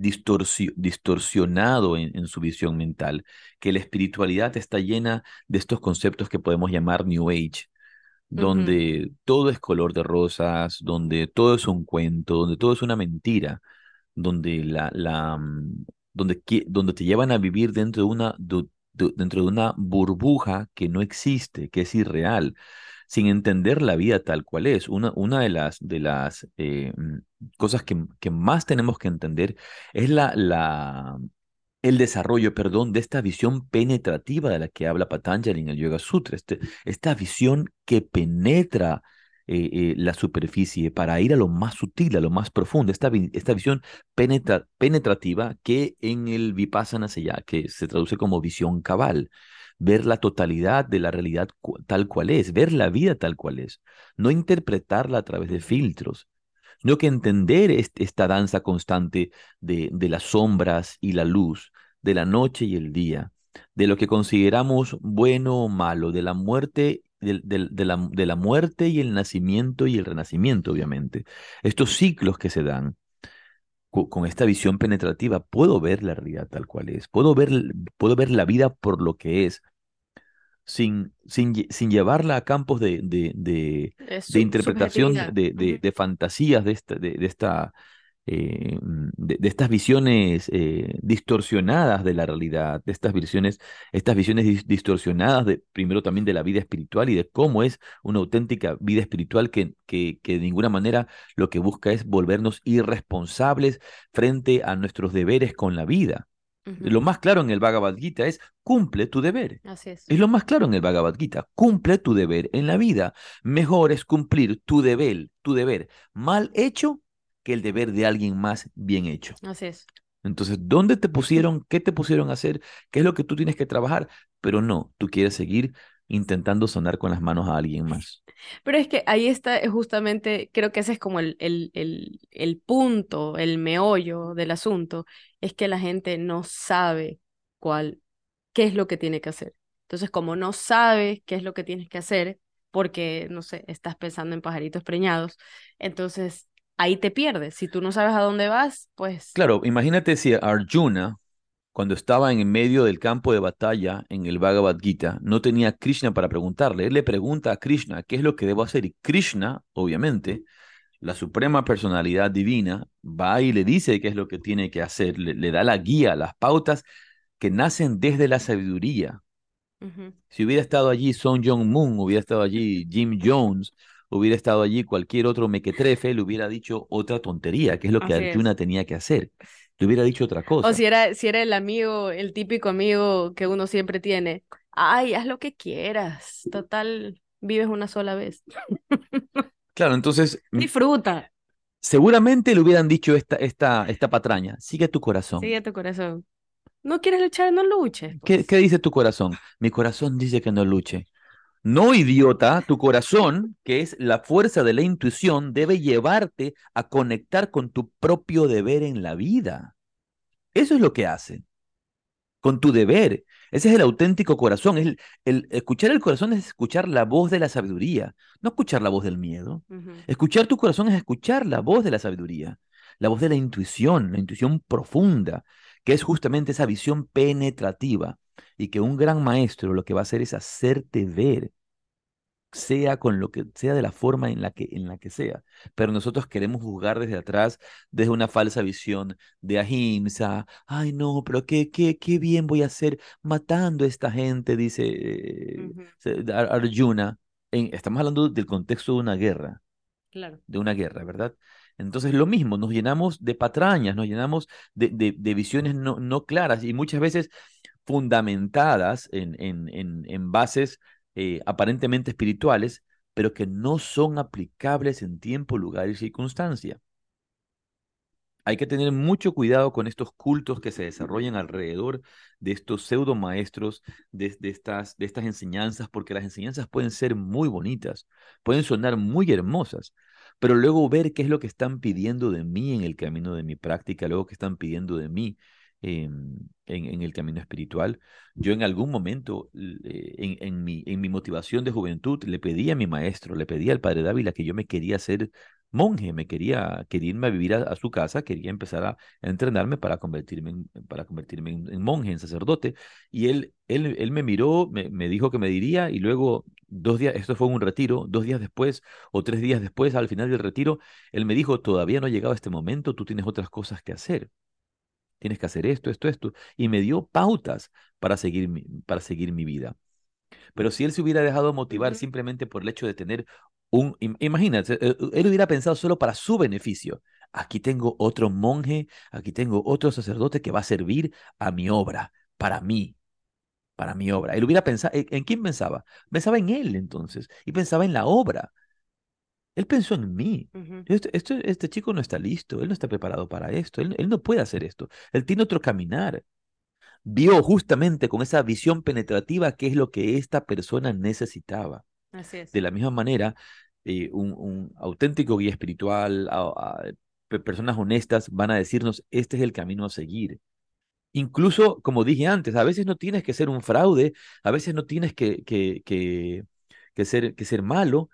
distorsionado en, su visión mental, que la espiritualidad está llena de estos conceptos que podemos llamar New Age, donde todo es color de rosas, donde todo es un cuento, donde todo es una mentira, donde, la, la, mm, donde, donde te llevan a vivir dentro de, una, dentro de una burbuja que no existe, que es irreal sin entender la vida tal cual es. Una, una de las, de las eh, mm, cosas que, que, más tenemos que entender es la, la, el desarrollo, perdón, de esta visión penetrativa de la que habla Patanjali en el Yoga Sutra, este, esta visión que penetra eh, eh, la superficie para ir a lo más sutil, a lo más profundo, esta, esta visión penetra, penetrativa que en el Vipassana se, ya, que se traduce como visión cabal ver la totalidad de la realidad tal cual es, ver la vida tal cual es, no interpretarla a través de filtros, sino que entender esta danza constante de, de las sombras y la luz, de la noche y el día, de lo que consideramos bueno o malo, de la muerte de, la, muerte y el nacimiento y el renacimiento, obviamente. Estos ciclos que se dan con, esta visión penetrativa, puedo ver la realidad tal cual es, puedo ver, puedo ver la vida por lo que es, sin, sin, sin llevarla a campos de, de, de, de interpretación, de, de, fantasías de esta, de, esta, eh, de, estas visiones eh, distorsionadas de la realidad, de estas visiones, estas visiones distorsionadas de, primero también de la vida espiritual y de cómo es una auténtica vida espiritual que, que, que de ninguna manera lo que busca es volvernos irresponsables frente a nuestros deberes con la vida. Lo más claro en el Bhagavad Gita es cumple tu deber. Así es. Es lo más claro en el Bhagavad Gita, cumple tu deber en la vida. Mejor es cumplir tu deber, tu deber mal hecho que el deber de alguien más bien hecho. Así es. Entonces, ¿dónde te pusieron? ¿Qué te pusieron a hacer? ¿Qué es lo que tú tienes que trabajar? Pero no, tú quieres seguir intentando sonar con las manos a alguien más. *laughs* Pero es que ahí está justamente, creo que ese es como el, el, el, el punto, el meollo del asunto, es que la gente no sabe cuál, qué es lo que tiene que hacer. Entonces, como no sabes qué es lo que tienes que hacer, porque, no sé, estás pensando en pajaritos preñados, entonces ahí te pierdes. Si tú no sabes a dónde vas, pues... Claro, imagínate si Arjuna, cuando estaba en medio del campo de batalla en el Bhagavad Gita, no tenía Krishna para preguntarle. Él le pregunta a Krishna qué es lo que debo hacer y Krishna, obviamente, la suprema personalidad divina, va y le dice qué es lo que tiene que hacer, le, da la guía, las pautas que nacen desde la sabiduría. Si hubiera estado allí Son Jong-moon, hubiera estado allí Jim Jones, hubiera estado allí cualquier otro mequetrefe, le hubiera dicho otra tontería, que es lo que Arjuna tenía que hacer le hubiera dicho otra cosa. O si era, si era el amigo, el típico amigo que uno siempre tiene. Ay, haz lo que quieras. Total, vives una sola vez. *laughs* Claro, entonces mm, Disfruta, seguramente le hubieran dicho esta, esta, esta patraña, sigue tu corazón. sigue tu corazón. No quieres luchar, no luches. ¿Qué, pues. qué dice tu corazón? Mi corazón dice que no luche. No, idiota, tu corazón, que es la fuerza de la intuición, debe llevarte a conectar con tu propio deber en la vida. Eso es lo que hace. Con tu deber. Ese es el auténtico corazón. Es el, el- escuchar el corazón es escuchar la voz de la sabiduría, no escuchar la voz del miedo. Escuchar tu corazón es escuchar la voz de la sabiduría, la voz de la intuición, la intuición profunda, que es justamente esa visión penetrativa y que un gran maestro lo que va a hacer es hacerte ver, sea con lo que sea de la forma en la que en la que sea. Pero nosotros queremos juzgar desde atrás, desde una falsa visión de ahimsa. Ay, no, pero qué qué qué bien voy a hacer matando a esta gente, dice eh, Arjuna. En- estamos hablando del contexto de una guerra Claro. de una guerra, ¿verdad? Entonces lo mismo, nos llenamos de patrañas, nos llenamos de, de- de visiones no, no claras y muchas veces fundamentadas en, en, en, en bases eh, aparentemente espirituales, pero que no son aplicables en tiempo, lugar y circunstancia. Hay que tener mucho cuidado con estos cultos que se desarrollan alrededor de estos pseudo maestros, de, estas, de estas enseñanzas, porque las enseñanzas pueden ser muy bonitas, pueden sonar muy hermosas, pero luego ver qué es lo que están pidiendo de mí en el camino de mi práctica, luego qué están pidiendo de mí en, el camino espiritual. Yo en algún momento, eh, en, mi, en mi motivación de juventud, le pedí a mi maestro, le pedí al padre Dávila que yo me quería hacer monje, me quería, quería irme a vivir a, su casa, quería empezar a, entrenarme para convertirme en, para convertirme en monje, en sacerdote. Y él, él, él me miró, me, me dijo que me diría, y luego dos días, esto fue un retiro, dos días después o tres días después, al final del retiro, él me dijo, todavía no ha llegado este momento, tú tienes otras cosas que hacer. Tienes que hacer esto, esto, esto. Y me dio pautas para seguir mi, para seguir mi vida. Pero si él se hubiera dejado motivar simplemente por el hecho de tener un, im- imagínate, eh, él hubiera pensado solo para su beneficio. Aquí tengo otro monje, aquí tengo otro sacerdote que va a servir a mi obra, para mí, para mi obra. Él hubiera pensado, ¿en en quién pensaba? Pensaba en él entonces, y pensaba en la obra. Él pensó en mí. Ujú. Este, este, este chico no está listo, él no está preparado para esto, él, él no puede hacer esto, él tiene otro caminar. Vio justamente con esa visión penetrativa qué es lo que esta persona necesitaba. Así es. De la misma manera, eh, un, un auténtico guía espiritual, a- a- pe- personas honestas van a decirnos, este es el camino a seguir. Incluso, como dije antes, a veces no tienes que ser un fraude, a veces no tienes que, que, que, que ser, que ser malo,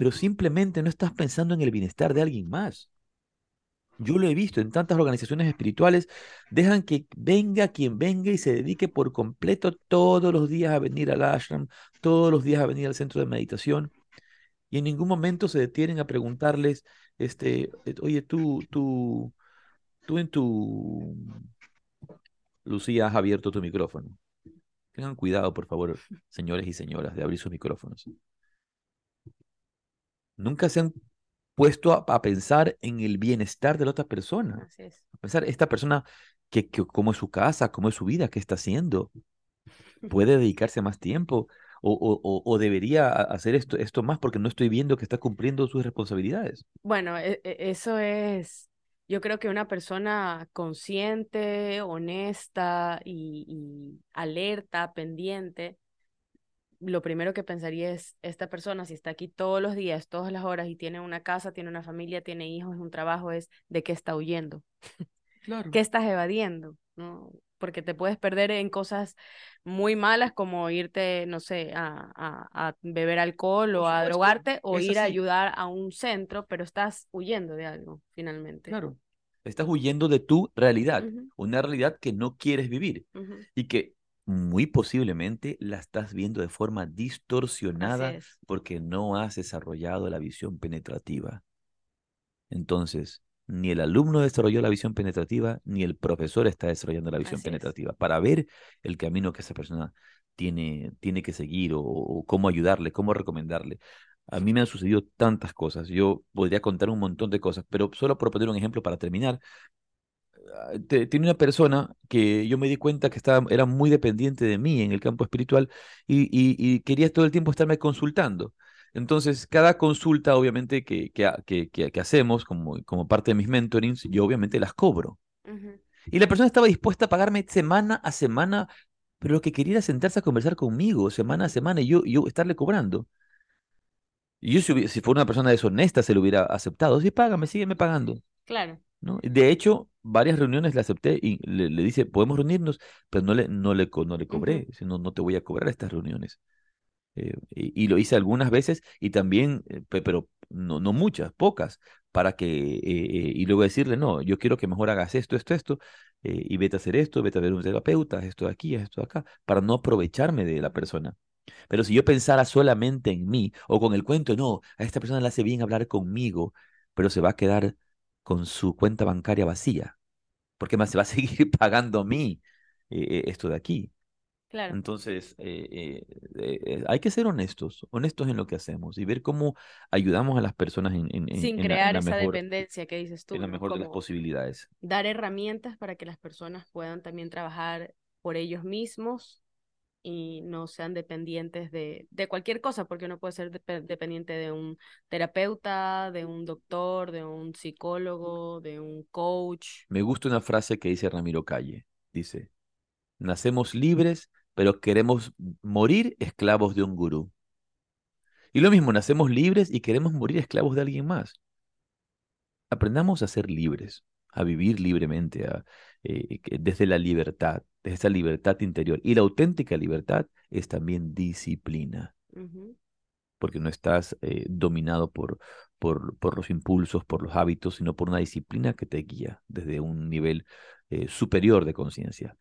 pero simplemente no estás pensando en el bienestar de alguien más. Yo lo he visto en tantas organizaciones espirituales, dejan que venga quien venga y se dedique por completo todos los días a venir al ashram, todos los días a venir al centro de meditación, y en ningún momento se detienen a preguntarles, este, eh, oye, tú, tú, tú en tu, Lucía, has abierto tu micrófono. Tengan cuidado, por favor, señores y señoras, de abrir sus micrófonos. Nunca se han puesto a, a pensar en el bienestar de la otra persona. Así es. A pensar, esta persona, que, que, cómo es su casa, cómo es su vida, qué está haciendo. ¿Puede dedicarse más tiempo? O, o, o- debería hacer esto, esto más porque no estoy viendo que está cumpliendo sus responsabilidades. Bueno, e- e- eso es, yo creo que una persona consciente, honesta y, y alerta, pendiente, lo primero que pensaría es, esta persona, si está aquí todos los días, todas las horas y tiene una casa, tiene una familia, tiene hijos, un trabajo, es de qué está huyendo, *laughs* Claro. qué estás evadiendo, ¿no? Porque te puedes perder en cosas muy malas como irte, no sé, a, a, a beber alcohol o a drogarte o ir a ayudar a un centro, pero estás huyendo de algo, finalmente. Claro. Estás huyendo de tu realidad, una realidad que no quieres vivir y que muy posiblemente la estás viendo de forma distorsionada porque no has desarrollado la visión penetrativa. Entonces, ni el alumno desarrolló la visión penetrativa, ni el profesor está desarrollando la visión Así es. penetrativa para ver el camino que esa persona tiene, tiene que seguir o, o cómo ayudarle, cómo recomendarle. A mí me han sucedido tantas cosas. Yo podría contar un montón de cosas, pero solo por poner un ejemplo para terminar, te- tiene una persona que yo me di cuenta que estaba, era muy dependiente de mí en el campo espiritual y, y- y quería todo el tiempo estarme consultando. Entonces, cada consulta, obviamente, que, que, que, que hacemos como, como parte de mis mentorings, yo obviamente las cobro. Y la persona estaba dispuesta a pagarme semana a semana, pero lo que quería era sentarse a conversar conmigo semana a semana y yo, yo estarle cobrando. Y yo, si, si fuera una persona deshonesta, se lo hubiera aceptado. Sí, págame, sígueme pagando. Claro. ¿No? De hecho, varias reuniones le acepté y le, dice, podemos reunirnos, pero no le, no le, no le cobré, sino no te voy a cobrar estas reuniones. Eh, y, lo hice algunas veces y también, eh, pero no, no muchas, pocas, para que, eh, y luego decirle, no, yo quiero que mejor hagas esto, esto, esto, y vete a hacer esto, vete a ver un terapeuta, esto de aquí, esto de acá, para no aprovecharme de la persona. Pero si yo pensara solamente en mí o con el cuento, no, a esta persona le hace bien hablar conmigo, pero se va a quedar con su cuenta bancaria vacía, porque más se va a *laughs* seguir pagando a mí esto de aquí. Entonces, eh, eh, eh, hay que ser honestos, honestos en lo que hacemos y ver cómo ayudamos a las personas en, Sin crear esa dependencia que dices tú. En la mejor de las posibilidades. Dar herramientas para que las personas puedan también trabajar por ellos mismos y no sean dependientes de, de cualquier cosa, porque uno puede ser dependiente de un terapeuta, de un doctor, de un psicólogo, de un coach. Me gusta una frase que dice Ramiro Calle. Dice, nacemos libres pero queremos morir esclavos de un gurú. Y lo mismo, nacemos libres y queremos morir esclavos de alguien más. Aprendamos a ser libres, a vivir libremente, eh, desde la libertad, desde esa libertad interior. Y la auténtica libertad es también disciplina, porque no estás eh, dominado por, por, por, los impulsos, por los hábitos, sino por una disciplina que te guía desde un nivel eh, superior de conciencia.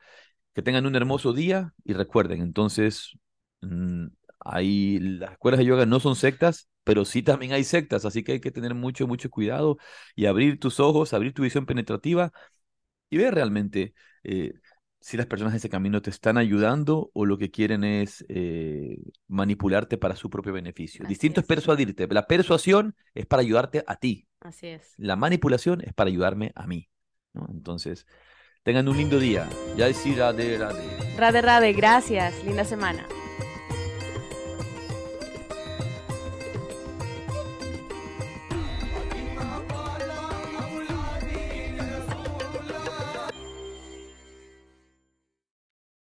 Que tengan un hermoso día y recuerden, entonces, mm, hay, las escuelas de yoga no son sectas, pero sí también hay sectas, así que hay que tener mucho, mucho cuidado y abrir tus ojos, abrir tu visión penetrativa y ver realmente eh, si las personas de ese camino te están ayudando o lo que quieren es eh, manipularte para su propio beneficio. Distinto es. persuadirte. La persuasión es para ayudarte a ti. Así es. La manipulación es para ayudarme a mí. ¿no? Entonces, Tengan un lindo día. Ya decir rade, rade. Rade, rade. Gracias. Linda semana.